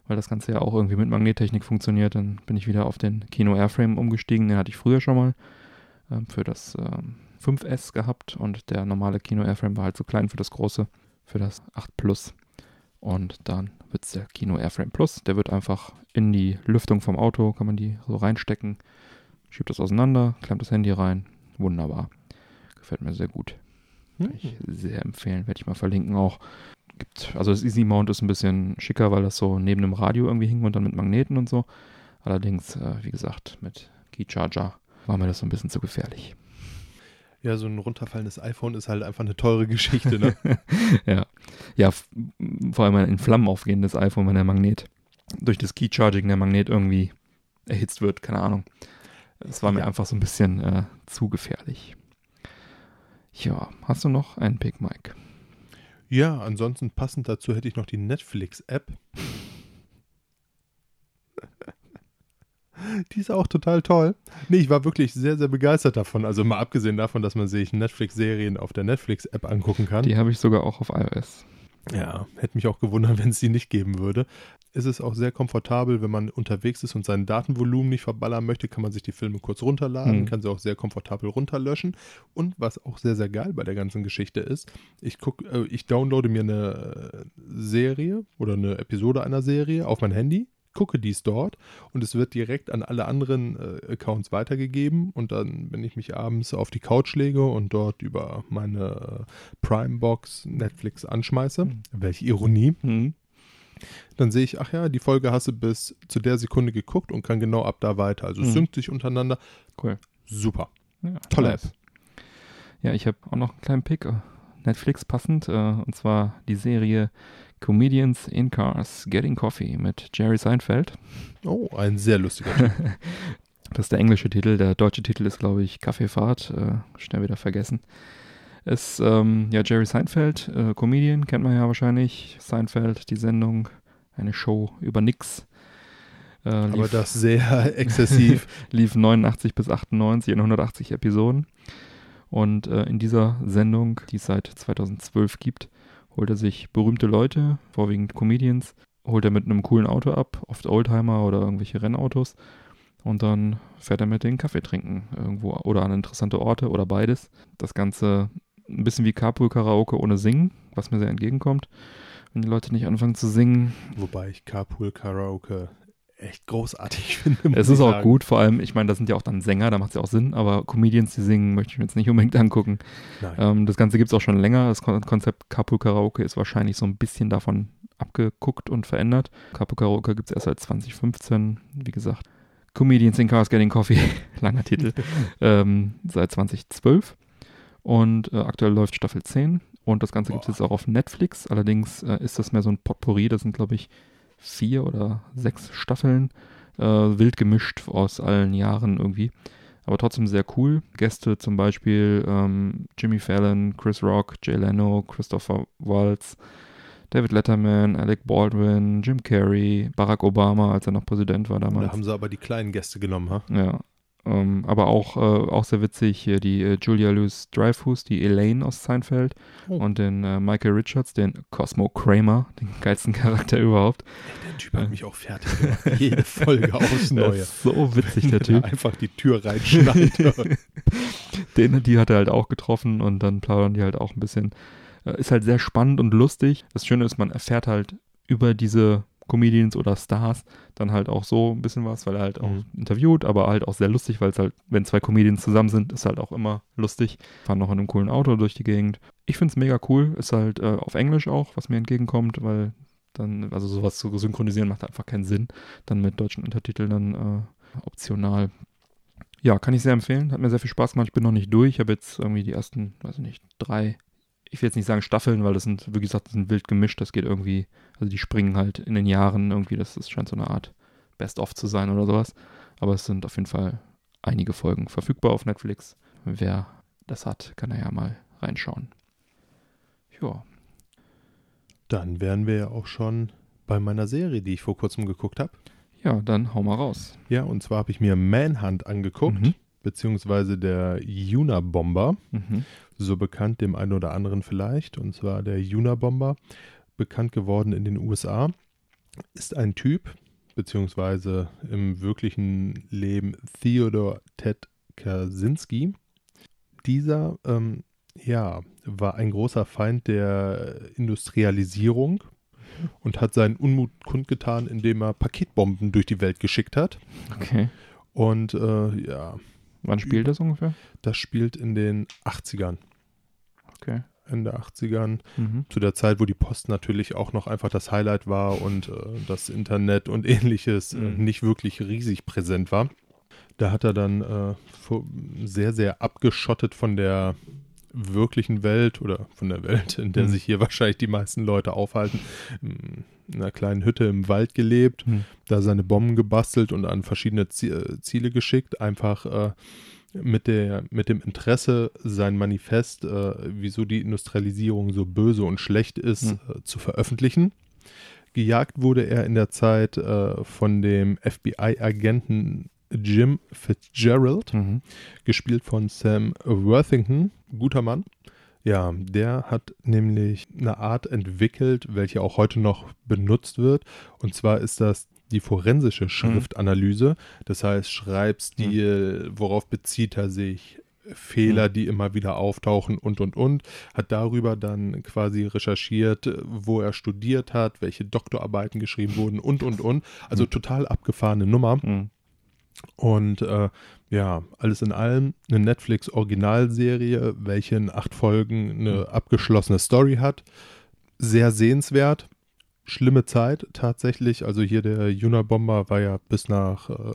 weil das Ganze ja auch irgendwie mit Magnettechnik funktioniert. Dann bin ich wieder auf den Kino Airframe umgestiegen. Den hatte ich früher schon mal ähm, für das ähm, 5S gehabt und der normale Kino Airframe war halt zu klein für das große, für das 8 Plus. Und dann wird es der Kino Airframe Plus. Der wird einfach in die Lüftung vom Auto, kann man die so reinstecken, schiebt das auseinander, klemmt das Handy rein. Wunderbar. Gefällt mir sehr gut. Kann ich sehr empfehlen. Werde ich mal verlinken auch. Gibt, also das Easy Mount ist ein bisschen schicker, weil das so neben dem Radio irgendwie hing und dann mit Magneten und so. Allerdings, äh, wie gesagt, mit Key Charger war mir das so ein bisschen zu gefährlich. Ja, so ein runterfallendes iPhone ist halt einfach eine teure Geschichte, ne? ja. Ja, vor allem ein in Flammen aufgehendes iPhone, wenn der Magnet durch das Key Charging der Magnet irgendwie erhitzt wird, keine Ahnung. Es war mir Ja. einfach so ein bisschen äh, zu gefährlich. Ja, hast du noch einen Pick, Mike? ja, ansonsten passend dazu hätte ich noch die Netflix-App. Die ist auch total toll. Nee, ich war wirklich sehr, sehr begeistert davon. Also mal abgesehen davon, dass man sich Netflix-Serien auf der Netflix-App angucken kann. Die habe ich sogar auch auf iOS. Ja, hätte mich auch gewundert, wenn es die nicht geben würde. Es ist auch sehr komfortabel, wenn man unterwegs ist und sein Datenvolumen nicht verballern möchte, kann man sich die Filme kurz runterladen, Mhm. kann sie auch sehr komfortabel runterlöschen. Und was auch sehr, sehr geil bei der ganzen Geschichte ist, ich guck, äh, ich downloade mir eine äh, Serie oder eine Episode einer Serie auf mein Handy, gucke dies dort und es wird direkt an alle anderen äh, Accounts weitergegeben. Und dann, wenn ich mich abends auf die Couch lege und dort über meine äh, Prime-Box Netflix anschmeiße, Mhm. welche Ironie, Mhm. dann sehe ich, ach ja, die Folge hast du bis zu der Sekunde geguckt und kann genau ab da weiter. Also Mhm. synkt sich untereinander. Cool. Super. Ja, Tolle nice. Ja, ich habe auch noch einen kleinen Pick. äh, Netflix passend, äh, und zwar die Serie Comedians in Cars Getting Coffee mit Jerry Seinfeld. Oh, ein sehr lustiger Typ. Das ist der englische Titel. Der deutsche Titel ist, glaube ich, Kaffeefahrt. Äh, schnell wieder vergessen. Ist, ähm, ja, Jerry Seinfeld, äh, Comedian, kennt man ja wahrscheinlich. Seinfeld, die Sendung, eine Show über nix. Äh, Aber lief, das sehr exzessiv. lief 89 bis 98 in 180 Episoden. Und äh, in dieser Sendung, die es seit 2012 gibt, holt er sich berühmte Leute, vorwiegend Comedians, holt er mit einem coolen Auto ab, oft Oldtimer oder irgendwelche Rennautos. Und dann fährt er mit denen Kaffee trinken irgendwo oder an interessante Orte oder beides. Das Ganze ein bisschen wie Carpool-Karaoke ohne Singen, was mir sehr entgegenkommt. Wenn die Leute nicht anfangen zu singen, Wobei ich Carpool Karaoke echt großartig finde. Es ist auch sagen. gut, vor allem, ich meine, das sind ja auch dann Sänger, da macht es ja auch Sinn, aber Comedians, die singen, möchte ich mir jetzt nicht unbedingt angucken. Ähm, das Ganze gibt es auch schon länger. Das Kon Konzept Carpool Karaoke ist wahrscheinlich so ein bisschen davon abgeguckt und verändert. Carpool Karaoke gibt es erst seit 2015, wie gesagt. Comedians in Cars Getting Coffee, langer Titel, ähm, seit 2012. Und äh, aktuell läuft Staffel 10 und das Ganze gibt es jetzt auch auf Netflix. Allerdings äh, ist das mehr so ein Potpourri, das sind, glaube ich, vier oder sechs Staffeln, äh, wild gemischt aus allen Jahren irgendwie. Aber trotzdem sehr cool. Gäste zum Beispiel ähm, Jimmy Fallon, Chris Rock, Jay Leno, Christopher Waltz, David Letterman, Alec Baldwin, Jim Carrey, Barack Obama, als er noch Präsident war da damals. haben sie aber die kleinen Gäste genommen, ha? Ja. Ähm, aber auch, äh, auch sehr witzig hier die äh, Julia Louis Dreyfus, die Elaine aus Seinfeld Oh. und den äh, Michael Richards, den Cosmo Kramer, den geilsten Charakter überhaupt. Der Typ hat mich auch fertig gemacht. Jede Folge aufs Neue. so witzig, der Typ. Einfach die Tür reinschneidet. Den, die hat er halt auch getroffen und dann plaudern die halt auch ein bisschen. Äh, ist halt sehr spannend und lustig. Das Schöne ist, man erfährt halt über diese Comedians oder Stars dann halt auch so ein bisschen was, weil er halt auch Mhm. interviewt, aber halt auch sehr lustig, weil es halt, wenn zwei Comedians zusammen sind, ist halt auch immer lustig. Fahren noch in einem coolen Auto durch die Gegend. Ich finde es mega cool. Ist halt äh, auf Englisch auch, was mir entgegenkommt, weil dann, also sowas zu synchronisieren macht einfach keinen Sinn. Dann mit deutschen Untertiteln dann äh, optional. Ja, kann ich sehr empfehlen. Hat mir sehr viel Spaß gemacht. Ich bin noch nicht durch. Ich habe jetzt irgendwie die ersten, weiß ich nicht, drei, ich will jetzt nicht sagen Staffeln, weil das sind, wie gesagt, das sind wild gemischt. Das geht irgendwie, also die springen halt in den Jahren irgendwie. Das, das scheint so eine Art Best-of zu sein oder sowas. Aber es sind auf jeden Fall einige Folgen verfügbar auf Netflix. Wer das hat, kann er ja mal reinschauen. Ja, Dann wären wir ja auch schon bei meiner Serie, die ich vor kurzem geguckt habe. ja, dann hau mal raus. Ja, und zwar habe ich mir Manhunt angeguckt, Mhm. Beziehungsweise der Unabomber, Mhm. so bekannt dem einen oder anderen vielleicht. Und zwar der Unabomber, bekannt geworden in den USA, ist ein Typ, beziehungsweise im wirklichen Leben Theodor Ted Kaczynski. Dieser, ähm, ja, war ein großer Feind der Industrialisierung und hat seinen Unmut kundgetan, indem er Paketbomben durch die Welt geschickt hat. Okay. Und äh, ja, Wann spielt das ungefähr? das spielt in den 80ern. Okay. Ende 80ern, Mhm. zu der Zeit, wo die Post natürlich auch noch einfach das Highlight war und äh, das Internet und ähnliches äh, Mhm. nicht wirklich riesig präsent war. Da hat er dann äh, sehr, sehr abgeschottet von der wirklichen Welt oder von der Welt, in der Mhm. sich hier wahrscheinlich die meisten Leute aufhalten, in einer kleinen Hütte im Wald gelebt, Mhm. da seine Bomben gebastelt und an verschiedene äh, Ziele geschickt, einfach äh, mit, der, mit dem Interesse, sein Manifest, äh, wieso die Industrialisierung so böse und schlecht ist, Hm. äh, zu veröffentlichen. Gejagt wurde er in der Zeit äh, von dem FBI-Agenten Jim Fitzgerald, Mhm. gespielt von Sam Worthington, guter Mann. Ja, der hat nämlich eine Art entwickelt, welche auch heute noch benutzt wird. Und zwar ist das die forensische Schriftanalyse. Das heißt, Schreibstil, worauf bezieht er sich, Fehler, die immer wieder auftauchen und, und, und. Hat darüber dann quasi recherchiert, wo er studiert hat, welche Doktorarbeiten geschrieben wurden und, und, und. Also total abgefahrene Nummer. Mhm. Und äh, ja, alles in allem eine Netflix-Originalserie, welche in acht Folgen eine abgeschlossene Story hat. Sehr sehenswert. Schlimme Zeit tatsächlich. Also hier der Unabomber war ja bis nach äh,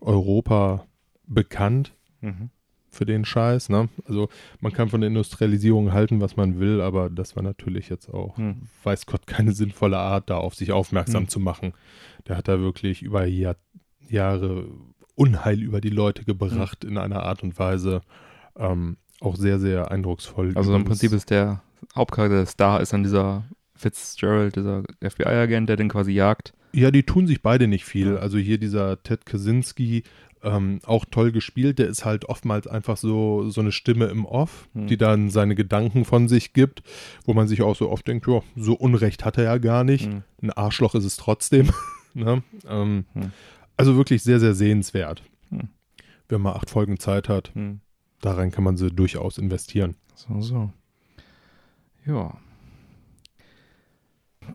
Europa bekannt Mhm. für den Scheiß. Ne? Also man kann von der Industrialisierung halten, was man will, aber das war natürlich jetzt auch, Hm. weiß Gott, keine sinnvolle Art, da auf sich aufmerksam Hm. zu machen. Der hat da wirklich über Jahr, Jahre Unheil über die Leute gebracht in einer Art und Weise. Ähm, auch sehr, sehr eindrucksvoll. Also im Prinzip ist der Hauptcharakter der Star ist dann dieser Fitzgerald, dieser FBI-Agent, der den quasi jagt. Ja, die tun sich beide nicht viel. Also hier dieser Ted Kaczynski, ähm, auch toll gespielt. Der ist halt oftmals einfach so, so eine Stimme im Off, Hm. die dann seine Gedanken von sich gibt, wo man sich auch so oft denkt, ja, so Unrecht hat er ja gar nicht. Mhm. Ein Arschloch ist es trotzdem. ne? ähm, Hm. Also wirklich sehr, sehr sehenswert. Hm. Wenn man acht Folgen Zeit hat, Mhm. daran kann man sie durchaus investieren. So, so. Ja.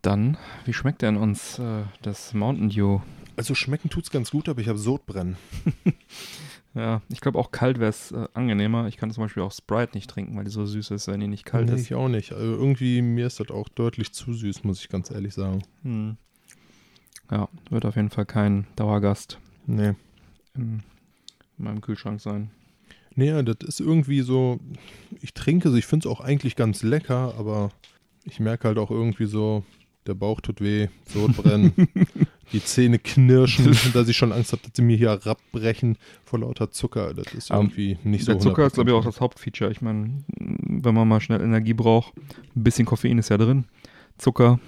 Dann, wie schmeckt denn uns äh, das Mountain Dew? Also schmecken tut's ganz gut, aber ich habe Sodbrennen. Ja, ich glaube auch kalt wäre es äh, angenehmer. Ich kann zum Beispiel auch Sprite nicht trinken, weil die so süß ist, wenn die nicht kalt nee, ist. ich auch nicht. Also irgendwie, mir ist das auch deutlich zu süß, muss ich ganz ehrlich sagen. Hm. Ja, wird auf jeden Fall kein Dauergast Nee. in, in meinem Kühlschrank sein. Nee, das ist irgendwie so, ich trinke es, ich finde es auch eigentlich ganz lecker, aber ich merke halt auch irgendwie so, der Bauch tut weh, Sodbrennen, die Zähne knirschen, dass ich schon Angst habe, dass sie mir hier rabbrechen vor lauter Zucker. Das ist Aber irgendwie nicht so Der Zucker ist, glaube ich, auch 100%. das Hauptfeature. Ich meine, wenn man mal schnell Energie braucht, ein bisschen Koffein ist ja drin. Zucker,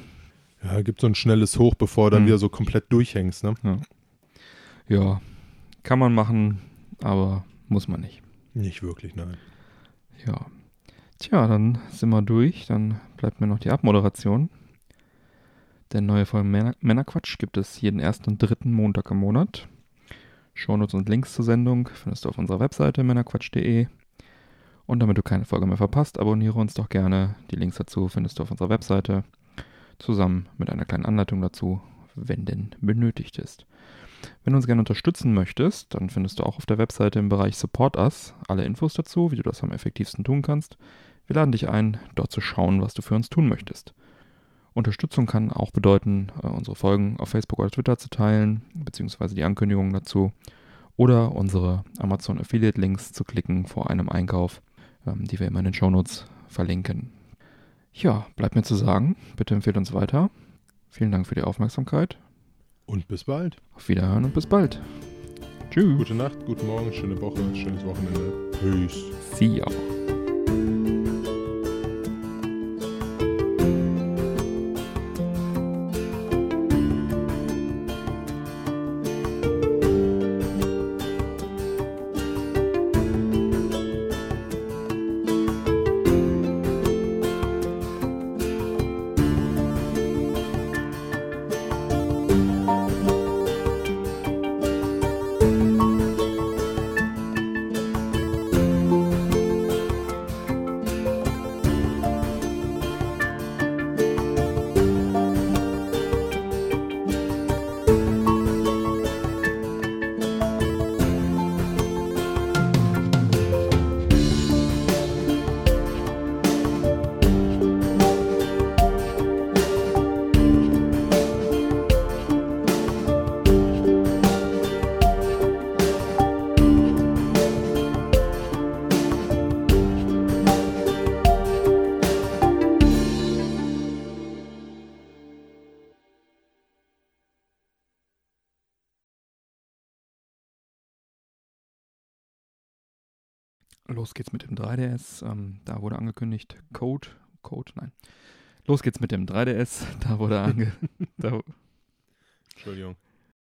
Ja, gibt so ein schnelles Hoch, bevor du dann Mhm. wieder so komplett durchhängst, ne? ja, kann man machen, aber muss man nicht. Nicht wirklich, nein. Ja. Tja, dann sind wir durch. Dann bleibt mir noch die Abmoderation. Der neue Folge Männer Männerquatsch gibt es jeden ersten und dritten Montag im Monat. Shownotes und Links zur Sendung findest du auf unserer Webseite männerquatsch.de. Und damit du keine Folge mehr verpasst, abonniere uns doch gerne. Die Links dazu findest du auf unserer Webseite. Zusammen mit einer kleinen Anleitung dazu, wenn denn benötigt ist. Wenn du uns gerne unterstützen möchtest, dann findest du auch auf der Webseite im Bereich Support Us alle Infos dazu, wie du das am effektivsten tun kannst. Wir laden dich ein, dort zu schauen, was du für uns tun möchtest. Unterstützung kann auch bedeuten, äh, unsere Folgen auf Facebook oder Twitter zu teilen, beziehungsweise die Ankündigungen dazu, oder unsere Amazon Affiliate Links zu klicken vor einem Einkauf, ähm, die wir immer in den Shownotes verlinken. Ja, bleibt mir zu sagen, bitte empfehlt uns weiter. Vielen Dank für die Aufmerksamkeit. Und bis bald. Auf Wiederhören und bis bald. Tschüss. Gute Nacht, guten Morgen, schöne Woche, schönes Wochenende. Peace. See ya. 3DS. Ähm, da wurde angekündigt Code. Code, nein. Los geht's mit dem 3DS. Da wurde ange. da, Entschuldigung.